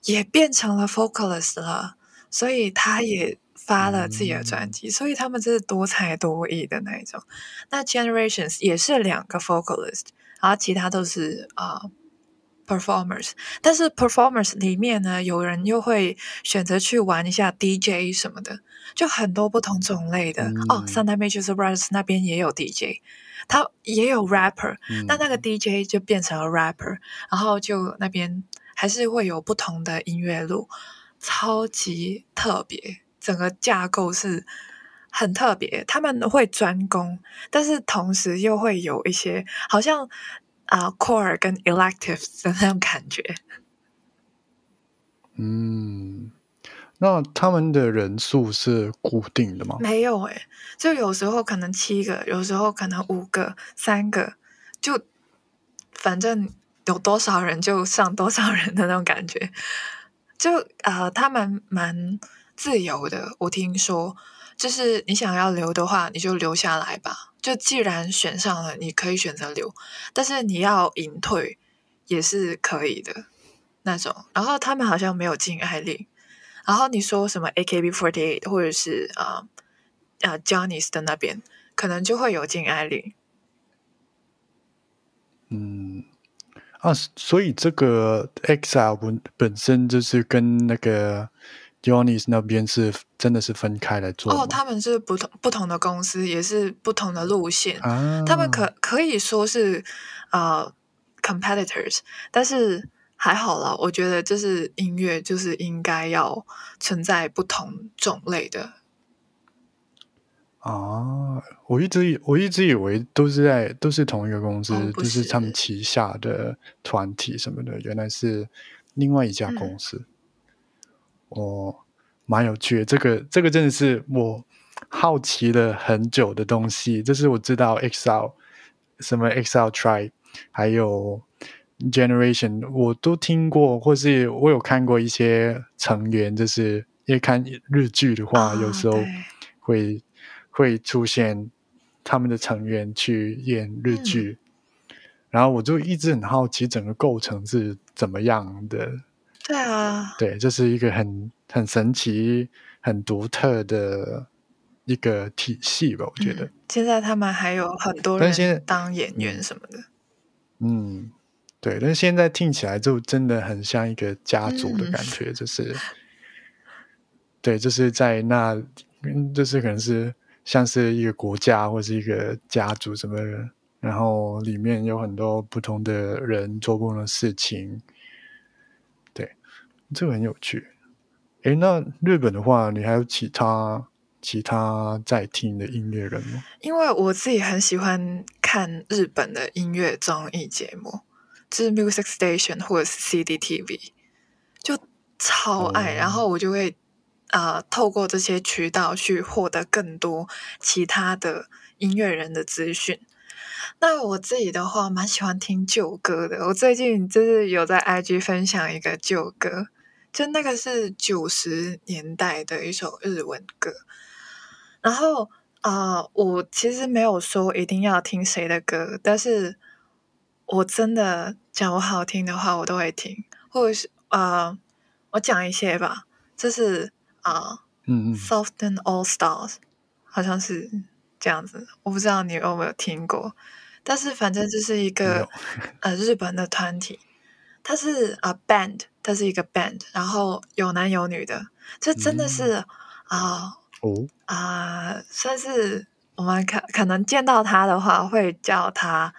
也变成了 vocalist 了，所以他也发了自己的专辑，所以他们真是多才多艺的那一种。那 Generations 也是两个 vocalist，然后其他都是啊 performers。但是 performers 里面呢，有人又会选择去玩一下 DJ 什么的，就很多不同种类的哦。三代 Major Brothers 那边也有 DJ。他也有 rapper，但那个 DJ 就变成了 rapper，然后就那边还是会有不同的音乐路，超级特别，整个架构是很特别。他们会专攻，但是同时又会有一些好像啊 core 跟 elective 的那种感觉。嗯。那他们的人数是固定的吗？没有诶，就有时候可能七个，有时候可能五个、三个，就反正有多少人就上多少人的那种感觉。就啊，他们蛮自由的。我听说，就是你想要留的话，你就留下来吧。就既然选上了，你可以选择留，但是你要隐退也是可以的那种。然后他们好像没有禁爱令。然后你说什么 AKB48 或者是啊啊 Johnny's 的那边，可能就会有禁爱令。嗯啊，所以这个 EXILE 本本身就是跟那个 Johnny's 那边是真的是分开来做。哦，他们是不同不同的公司，也是不同的路线。啊，他们可可以说是啊 competitors，但是。还好啦，我觉得就是音乐，就是应该要存在不同种类的。啊，我一直以我一直以为都是在都是同一个公司，就是他们旗下的团体什么的，原来是另外一家公司。哦，蛮有趣的，这个这个真的是我好奇了很久的东西。这是我知道 Excel 什么 Excel Try，还有。Generation 我都听过，或是我有看过一些成员，就是因为看日剧的话，有时候会会出现他们的成员去演日剧，然后我就一直很好奇整个构成是怎么样的。对啊，对，这是一个很很神奇、很独特的一个体系吧？我觉得。现在他们还有很多人当演员什么的。嗯，对，但是现在听起来就真的很像一个家族的感觉，就是，对，就是在那，就是可能是像是一个国家或是一个家族什么，然后里面有很多不同的人做不同的事情。对，这个很有趣。诶，那日本的话，你还有其他？其他在听的音乐人吗？因为我自己很喜欢看日本的音乐综艺节目，就是 Music Station 或者是 CDTV，就超爱。然后我就会啊，透过这些渠道去获得更多其他的音乐人的资讯。那我自己的话，蛮喜欢听旧歌的。我最近就是有在 IG 分享一个旧歌，就那个是九十年代的一首日文歌。然后啊，我其实没有说一定要听谁的歌，但是我真的讲我好听的话，我都会听，或者是呃，我讲一些吧，这是啊，嗯嗯，Soften All Stars，好像是这样子，我不知道你有没有听过，但是反正这是一个呃日本的团体，它是啊 band，它是一个 band，然后有男有女的，这真的是啊。哦。啊，算是我们可可能见到他的话，会叫他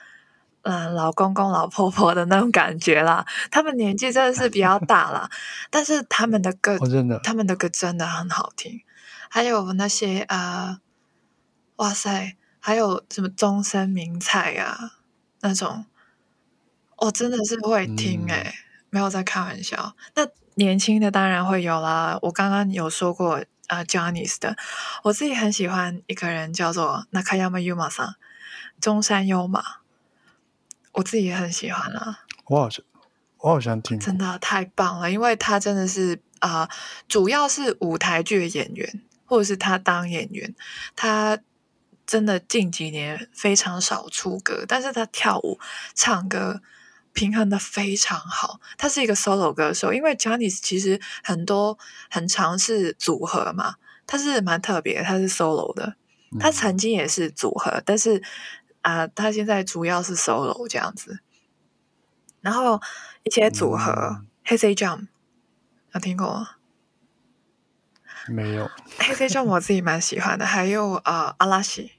嗯老公公、老婆婆的那种感觉啦。他们年纪真的是比较大啦，[LAUGHS] 但是他们的歌真的，他们的歌真的很好听。还有那些啊，哇塞，还有什么终身名菜啊那种，我真的是会听哎，没有在开玩笑。那年轻的当然会有啦，我刚刚有说过。啊 j o h n n y s 的，我自己很喜欢一个人叫做 Nakayama Yuma 桑，中山优马，我自己也很喜欢啊。我好像我好像听，真的太棒了，因为他真的是啊，主要是舞台剧的演员，或者是他当演员，他真的近几年非常少出歌，但是他跳舞、唱歌。平衡的非常好，他是一个 solo 歌手，因为 j a n c e 其实很多很尝试组合嘛，他是蛮特别，他是 solo 的，他曾经也是组合，但是啊，他现在主要是 solo 这样子。然后一些组合，黑 C Jump 有听过吗？没有。黑 C Jump 我自己蛮喜欢的，还有啊阿拉西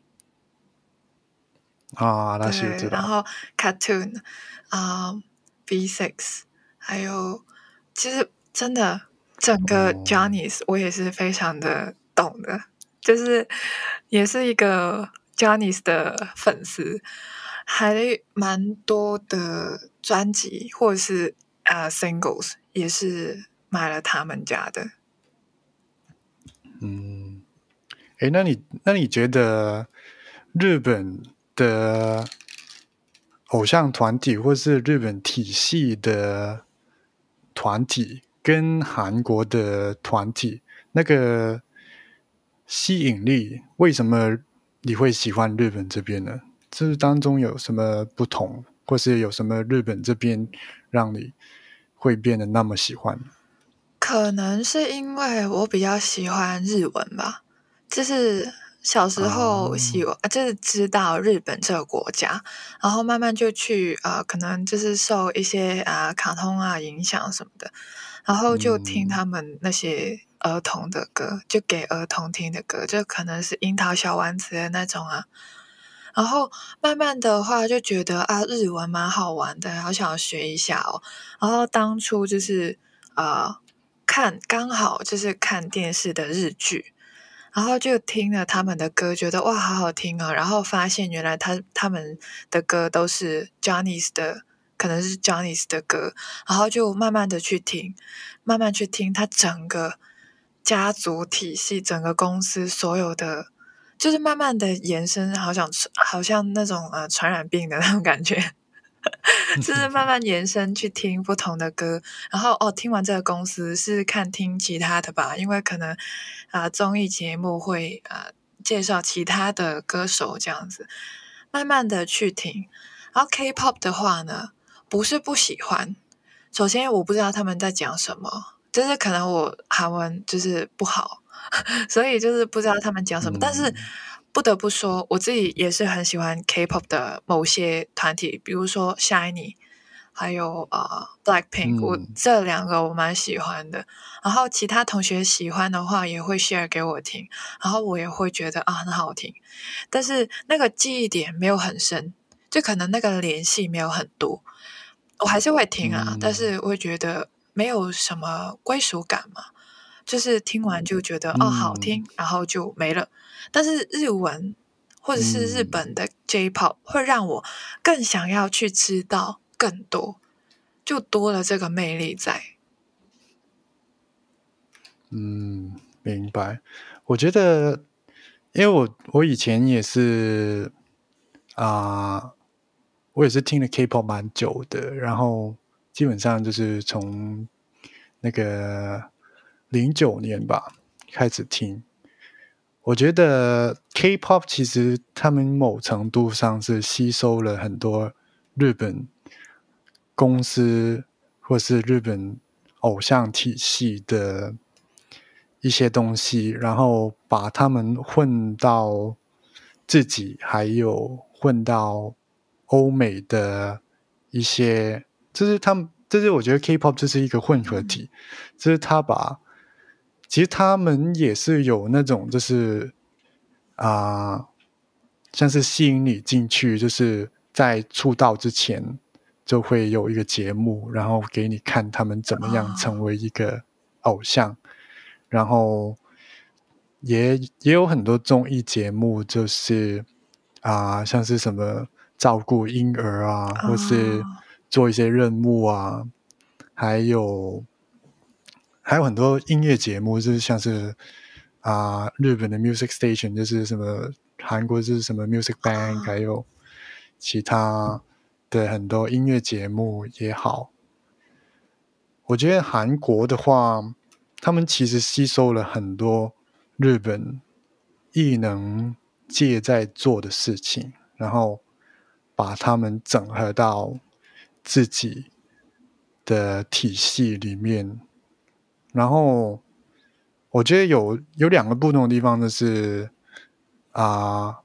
啊阿拉西知道，然后 Cartoon。啊，B Six，还有其实真的整个 Johnny's 我也是非常的懂的，就是也是一个 j o n n y s 的粉丝，还蛮多的专辑或者是啊 singles 也是买了他们家的。嗯，哎，那你那你觉得日本的？偶像团体或是日本体系的团体，跟韩国的团体那个吸引力，为什么你会喜欢日本这边呢？这当中有什么不同，或是有什么日本这边让你会变得那么喜欢？可能是因为我比较喜欢日文吧，就是。小时候喜欢就是知道日本这个国家，然后慢慢就去呃，可能就是受一些啊卡通啊影响什么的，然后就听他们那些儿童的歌，就给儿童听的歌，就可能是樱桃小丸子的那种啊。然后慢慢的话就觉得啊日文蛮好玩的，好想学一下哦。然后当初就是呃看刚好就是看电视的日剧。然后就听了他们的歌，觉得哇，好好听啊！然后发现原来他他们的歌都是 Johnny's 的，可能是 Johnny's 的歌。然后就慢慢的去听，慢慢去听他整个家族体系、整个公司所有的，就是慢慢的延伸，好像好像那种呃传染病的那种感觉。[LAUGHS] 就是慢慢延伸去听不同的歌，然后哦，听完这个公司是看听其他的吧，因为可能啊综艺节目会啊介绍其他的歌手这样子，慢慢的去听。然后 K-pop 的话呢，不是不喜欢，首先我不知道他们在讲什么，就是可能我韩文就是不好，[LAUGHS] 所以就是不知道他们讲什么。但是不得不说，我自己也是很喜欢 K-pop 的某些团体，比如说 Shiny。还有呃，Blackpink，我这两个我蛮喜欢的。然后其他同学喜欢的话，也会 share 给我听，然后我也会觉得啊很好听。但是那个记忆点没有很深，就可能那个联系没有很多。我还是会听啊，但是会觉得没有什么归属感嘛。就是听完就觉得哦好听，然后就没了。但是日文或者是日本的 J-pop 会让我更想要去知道。更多，就多了这个魅力在。嗯，明白。我觉得，因为我我以前也是啊，我也是听了 K-pop 蛮久的，然后基本上就是从那个零九年吧开始听。我觉得 K-pop 其实他们某程度上是吸收了很多日本。公司或是日本偶像体系的一些东西，然后把他们混到自己，还有混到欧美的一些，就是他们，就是我觉得 K-pop 就是一个混合体，就是他把，其实他们也是有那种，就是啊，像是吸引你进去，就是在出道之前。就会有一个节目，然后给你看他们怎么样成为一个偶像，然后也也有很多综艺节目，就是啊，像是什么照顾婴儿啊，或是做一些任务啊，还有还有很多音乐节目，就是像是啊，日本的 Music Station，就是什么韩国就是什么 Music Bank，还有其他。的很多音乐节目也好，我觉得韩国的话，他们其实吸收了很多日本艺能界在做的事情，然后把他们整合到自己的体系里面。然后我觉得有有两个不同的地方，就是啊，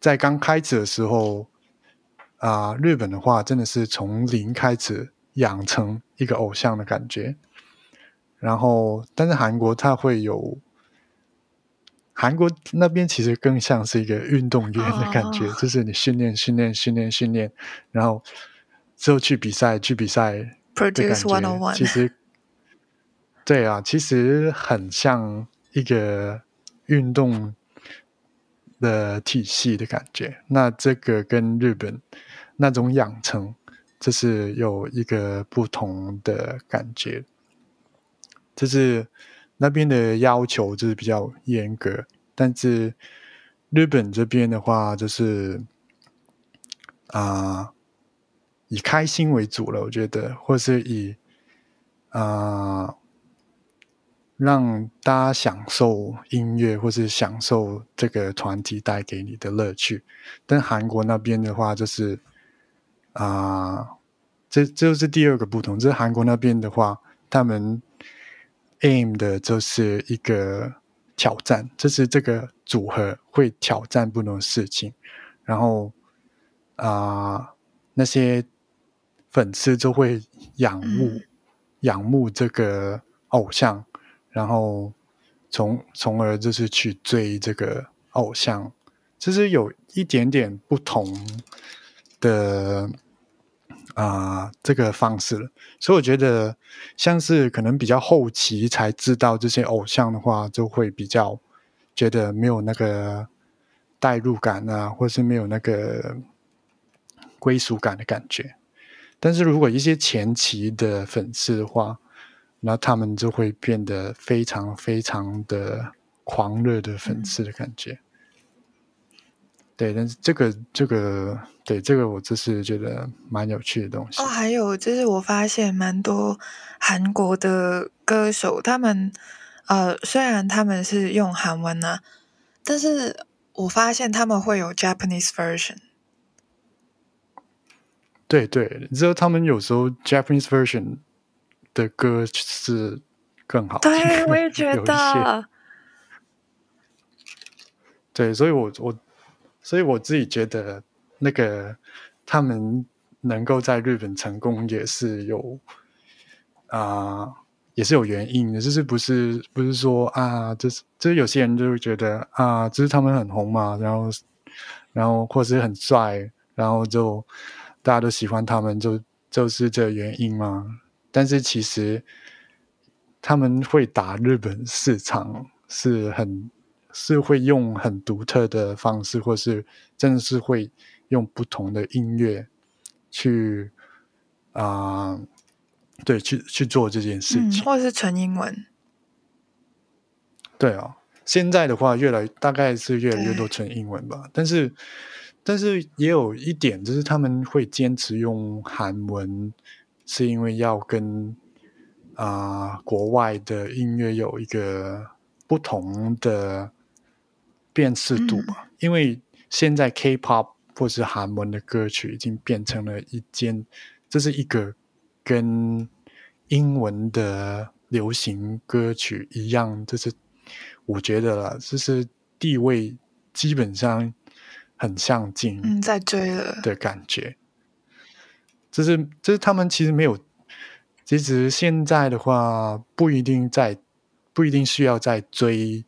在刚开始的时候。啊，日本的话真的是从零开始养成一个偶像的感觉，然后但是韩国它会有，韩国那边其实更像是一个运动员的感觉，就是你训练训练训练训练，然后之后去比赛去比赛的感觉，其实对啊，其实很像一个运动的体系的感觉。那这个跟日本。那种养成，这是有一个不同的感觉，就是那边的要求就是比较严格，但是日本这边的话，就是啊，以开心为主了，我觉得，或是以啊，让大家享受音乐，或是享受这个团体带给你的乐趣。但韩国那边的话，就是。啊，这这就是第二个不同。就是韩国那边的话，他们 aim 的就是一个挑战，就是这个组合会挑战不同的事情，然后啊，那些粉丝就会仰慕仰慕这个偶像，然后从从而就是去追这个偶像，就是有一点点不同。的啊，这个方式了，所以我觉得像是可能比较后期才知道这些偶像的话，就会比较觉得没有那个代入感啊，或是没有那个归属感的感觉。但是如果一些前期的粉丝的话，那他们就会变得非常非常的狂热的粉丝的感觉。对，但是这个这个对这个我就是觉得蛮有趣的东西哦。还有就是我发现蛮多韩国的歌手，他们呃虽然他们是用韩文啊，但是我发现他们会有 Japanese version。对对，你知道他们有时候 Japanese version 的歌是更好。对，我也觉得。对，所以我我所以我自己觉得那个他们能够在日本成功也是有啊。也是有原因的，就是不是不是说啊，就是就是有些人就会觉得啊，就是他们很红嘛，然后然后或是很帅，然后就大家都喜欢他们，就就是这原因吗。但是其实他们会打日本市场，是很是会用很独特的方式，或是真的是会用不同的音乐去啊。对，去去做这件事情，或者是纯英文。对啊，现在的话，越来大概是越来越多纯英文吧。但是，但是也有一点，就是他们会坚持用韩文，是因为要跟啊国外的音乐有一个不同的辨识度嘛。因为现在 K-pop 或是韩文的歌曲已经变成了一件，这是一个。跟英文的流行歌曲一样，就是我觉得了，就是地位基本上很像近，嗯，在追了的感觉。就是就是他们其实没有，其实现在的话不一定在，不一定需要在追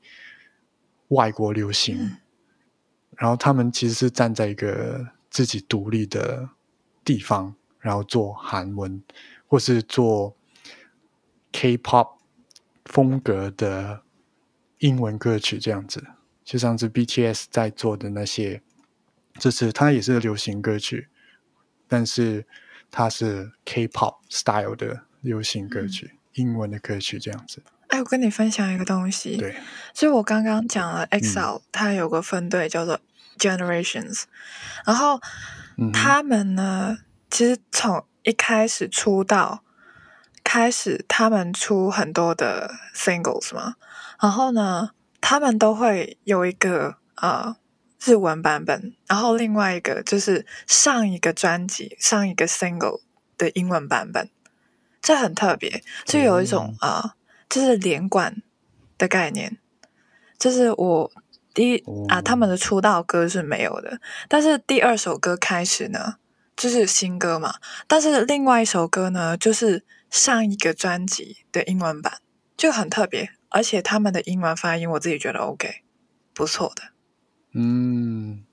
外国流行，然后他们其实是站在一个自己独立的地方。然后做韩文，或是做 K-pop 风格的英文歌曲这样子，就像是 BTS 在做的那些，就是它也是流行歌曲，但是它是 K-pop style 的流行歌曲，英文的歌曲这样子。哎，我跟你分享一个东西，对，所以我刚刚讲了 EXILE，它有个分队叫做 Generations，然后他们呢。其实从一开始出道开始，他们出很多的 singles 嘛，然后呢，他们都会有一个呃日文版本，然后另外一个就是上一个专辑上一个 single 的英文版本，这很特别，就有一种啊，就是连贯的概念，就是我第一啊，他们的出道歌是没有的，但是第二首歌开始呢。就是新歌嘛，但是另外一首歌呢，就是上一个专辑的英文版，就很特别，而且他们的英文发音我自己觉得 OK，不错的。嗯，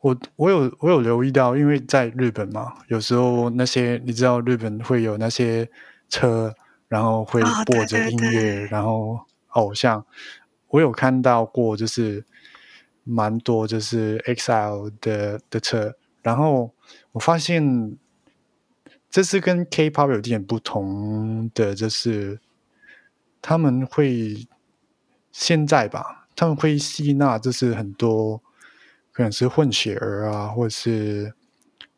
我我有我有留意到，因为在日本嘛，有时候那些你知道日本会有那些车，然后会播着音乐，然后偶像，我有看到过，就是蛮多就是 XL 的的车，然后。我发现这是跟 K-pop 有点不同的，就是他们会现在吧，他们会吸纳，就是很多可能是混血儿啊，或者是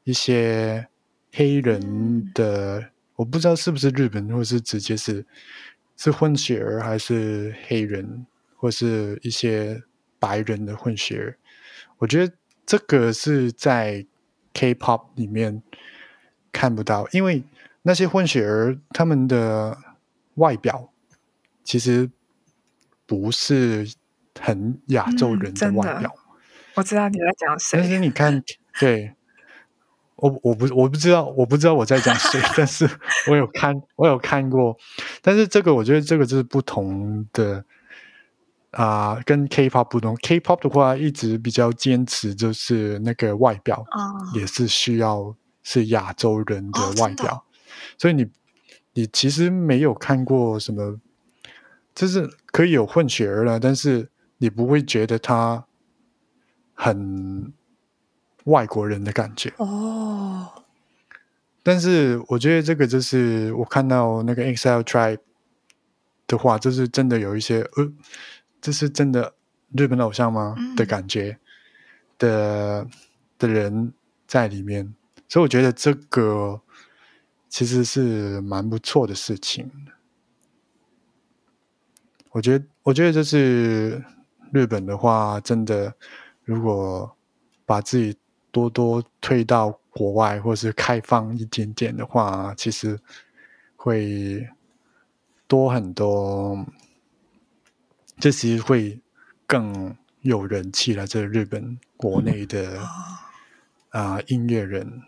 一些黑人的，我不知道是不是日本，或者是直接是是混血儿，还是黑人，或是一些白人的混血儿。我觉得这个是在。K-pop 里面看不到，因为那些混血儿他们的外表其实不是很亚洲人的外表。我知道你在讲谁，但是你看，对我我不我不知道我不知道我在讲谁，[LAUGHS] 但是我有看我有看过，但是这个我觉得这个就是不同的。啊，跟 K-pop 不同，K-pop 的话一直比较坚持，就是那个外表，也是需要是亚洲人的外表，所以你你其实没有看过什么，就是可以有混血儿了，但是你不会觉得他很外国人的感觉哦。但是我觉得这个就是我看到那个 EXILE TRIBE 的话，就是真的有一些呃。这是真的日本偶像吗？的感觉的的人在里面，所以我觉得这个其实是蛮不错的事情。我觉得，我觉得这是日本的话，真的如果把自己多多推到国外，或是开放一点点的话，其实会多很多。这其实会更有人气了。这日本国内的啊音乐人，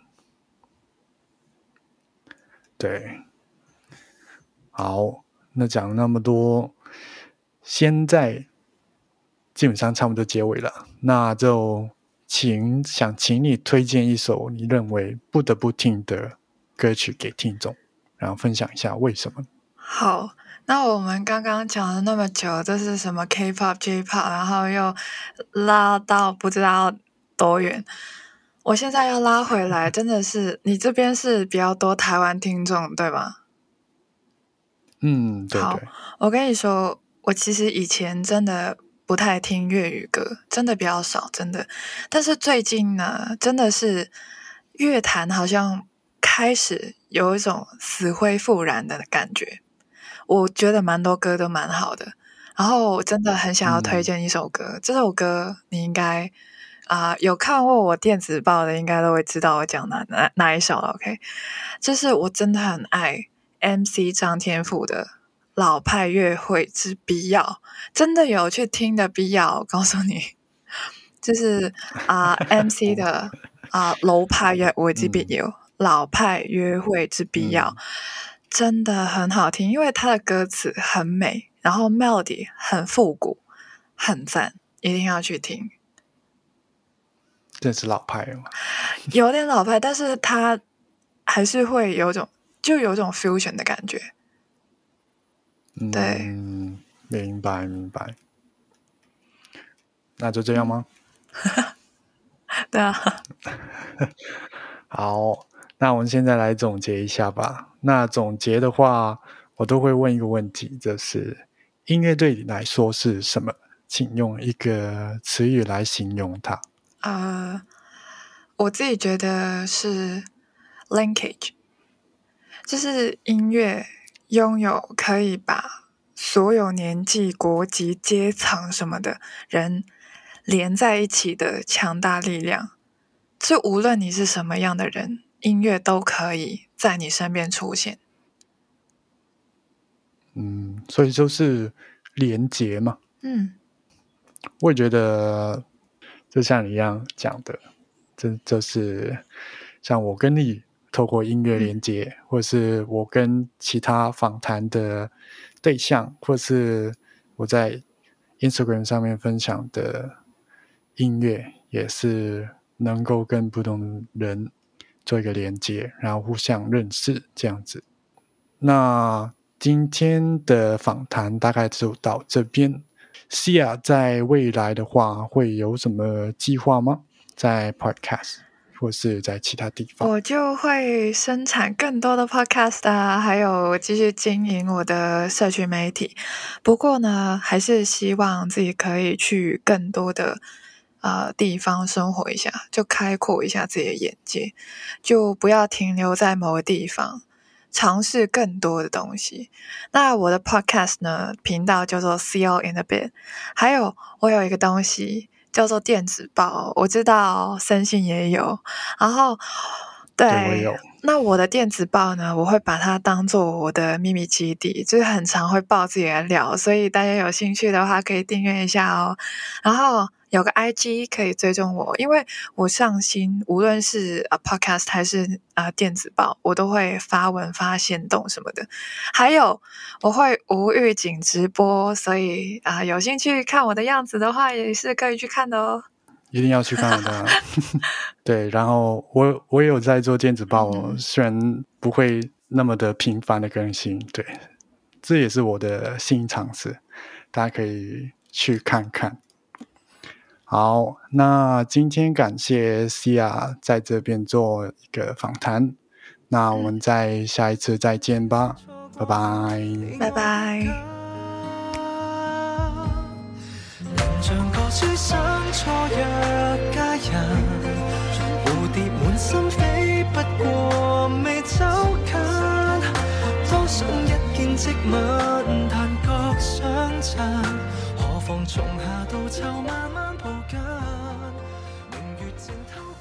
对，好，那讲那么多，现在基本上差不多结尾了，那就请想请你推荐一首你认为不得不听的歌曲给听众，然后分享一下为什么。好。那我们刚刚讲了那么久，这是什么 K-pop、J-pop，然后又拉到不知道多远。我现在要拉回来，真的是你这边是比较多台湾听众，对吗？嗯，对好，我跟你说，我其实以前真的不太听粤语歌，真的比较少，真的。但是最近呢，真的是乐坛好像开始有一种死灰复燃的感觉。我觉得蛮多歌都蛮好的，然后我真的很想要推荐一首歌。这首歌你应该啊有看过我电子报的，应该都会知道我讲哪哪哪一首了。OK，这是我真的很爱 MC 张天赋的《老派约会之必要》，真的有去听的必要。我告诉你，[LAUGHS] 就是啊 [LAUGHS] MC 的啊《老派约会之必要》，《老派约会之必要》。真的很好听，因为它的歌词很美，然后 melody 很复古，很赞，一定要去听。这是老派吗？有点老派，但是它还是会有种，就有种 fusion 的感觉。对，明白明白。那就这样吗？[LAUGHS] 对啊。[LAUGHS] 好。那我们现在来总结一下吧。那总结的话，我都会问一个问题，就是音乐对你来说是什么？请用一个词语来形容它。呃，我自己觉得是 linkage，就是音乐拥有可以把所有年纪、国籍、阶层什么的人连在一起的强大力量。就无论你是什么样的人。音乐都可以在你身边出现，嗯，所以就是连接嘛，嗯，我也觉得就像你一样讲的，这就是像我跟你透过音乐连接，或是我跟其他访谈的对象，或是我在 Instagram 上面分享的音乐，也是能够跟不同人。做一个连接，然后互相认识这样子。那今天的访谈大概就到这边。西亚在未来的话会有什么计划吗？在 Podcast 或是在其他地方？我就会生产更多的 Podcast 啊，还有继续经营我的社群媒体。不过呢，还是希望自己可以去更多的。呃，地方生活一下，就开阔一下自己的眼界，就不要停留在某个地方，尝试更多的东西。那我的 podcast 呢，频道叫做 See You in a Bit，还有我有一个东西叫做电子报，我知道森信也有，然后对，那我的电子报呢，我会把它当做我的秘密基地，就是很常会报自己的料，所以大家有兴趣的话可以订阅一下哦，然后。有个 IG 可以追踪我，因为我上新，无论是啊 Podcast 还是啊电子报，我都会发文发现动什么的。还有我会无预警直播，所以啊有兴趣看我的样子的话，也是可以去看的哦。一定要去看的。[LAUGHS] [LAUGHS] 对，然后我我也有在做电子报，虽然不会那么的频繁的更新，对，这也是我的新尝试，大家可以去看看。好，那今天感谢西亚在这边做一个访谈，那我们在下一次再见吧，拜拜，拜拜。像个书生错若佳人，蝴蝶满心飞，不过未走近。多想一见即吻，但觉相衬。从夏到秋慢慢抱紧明月正偷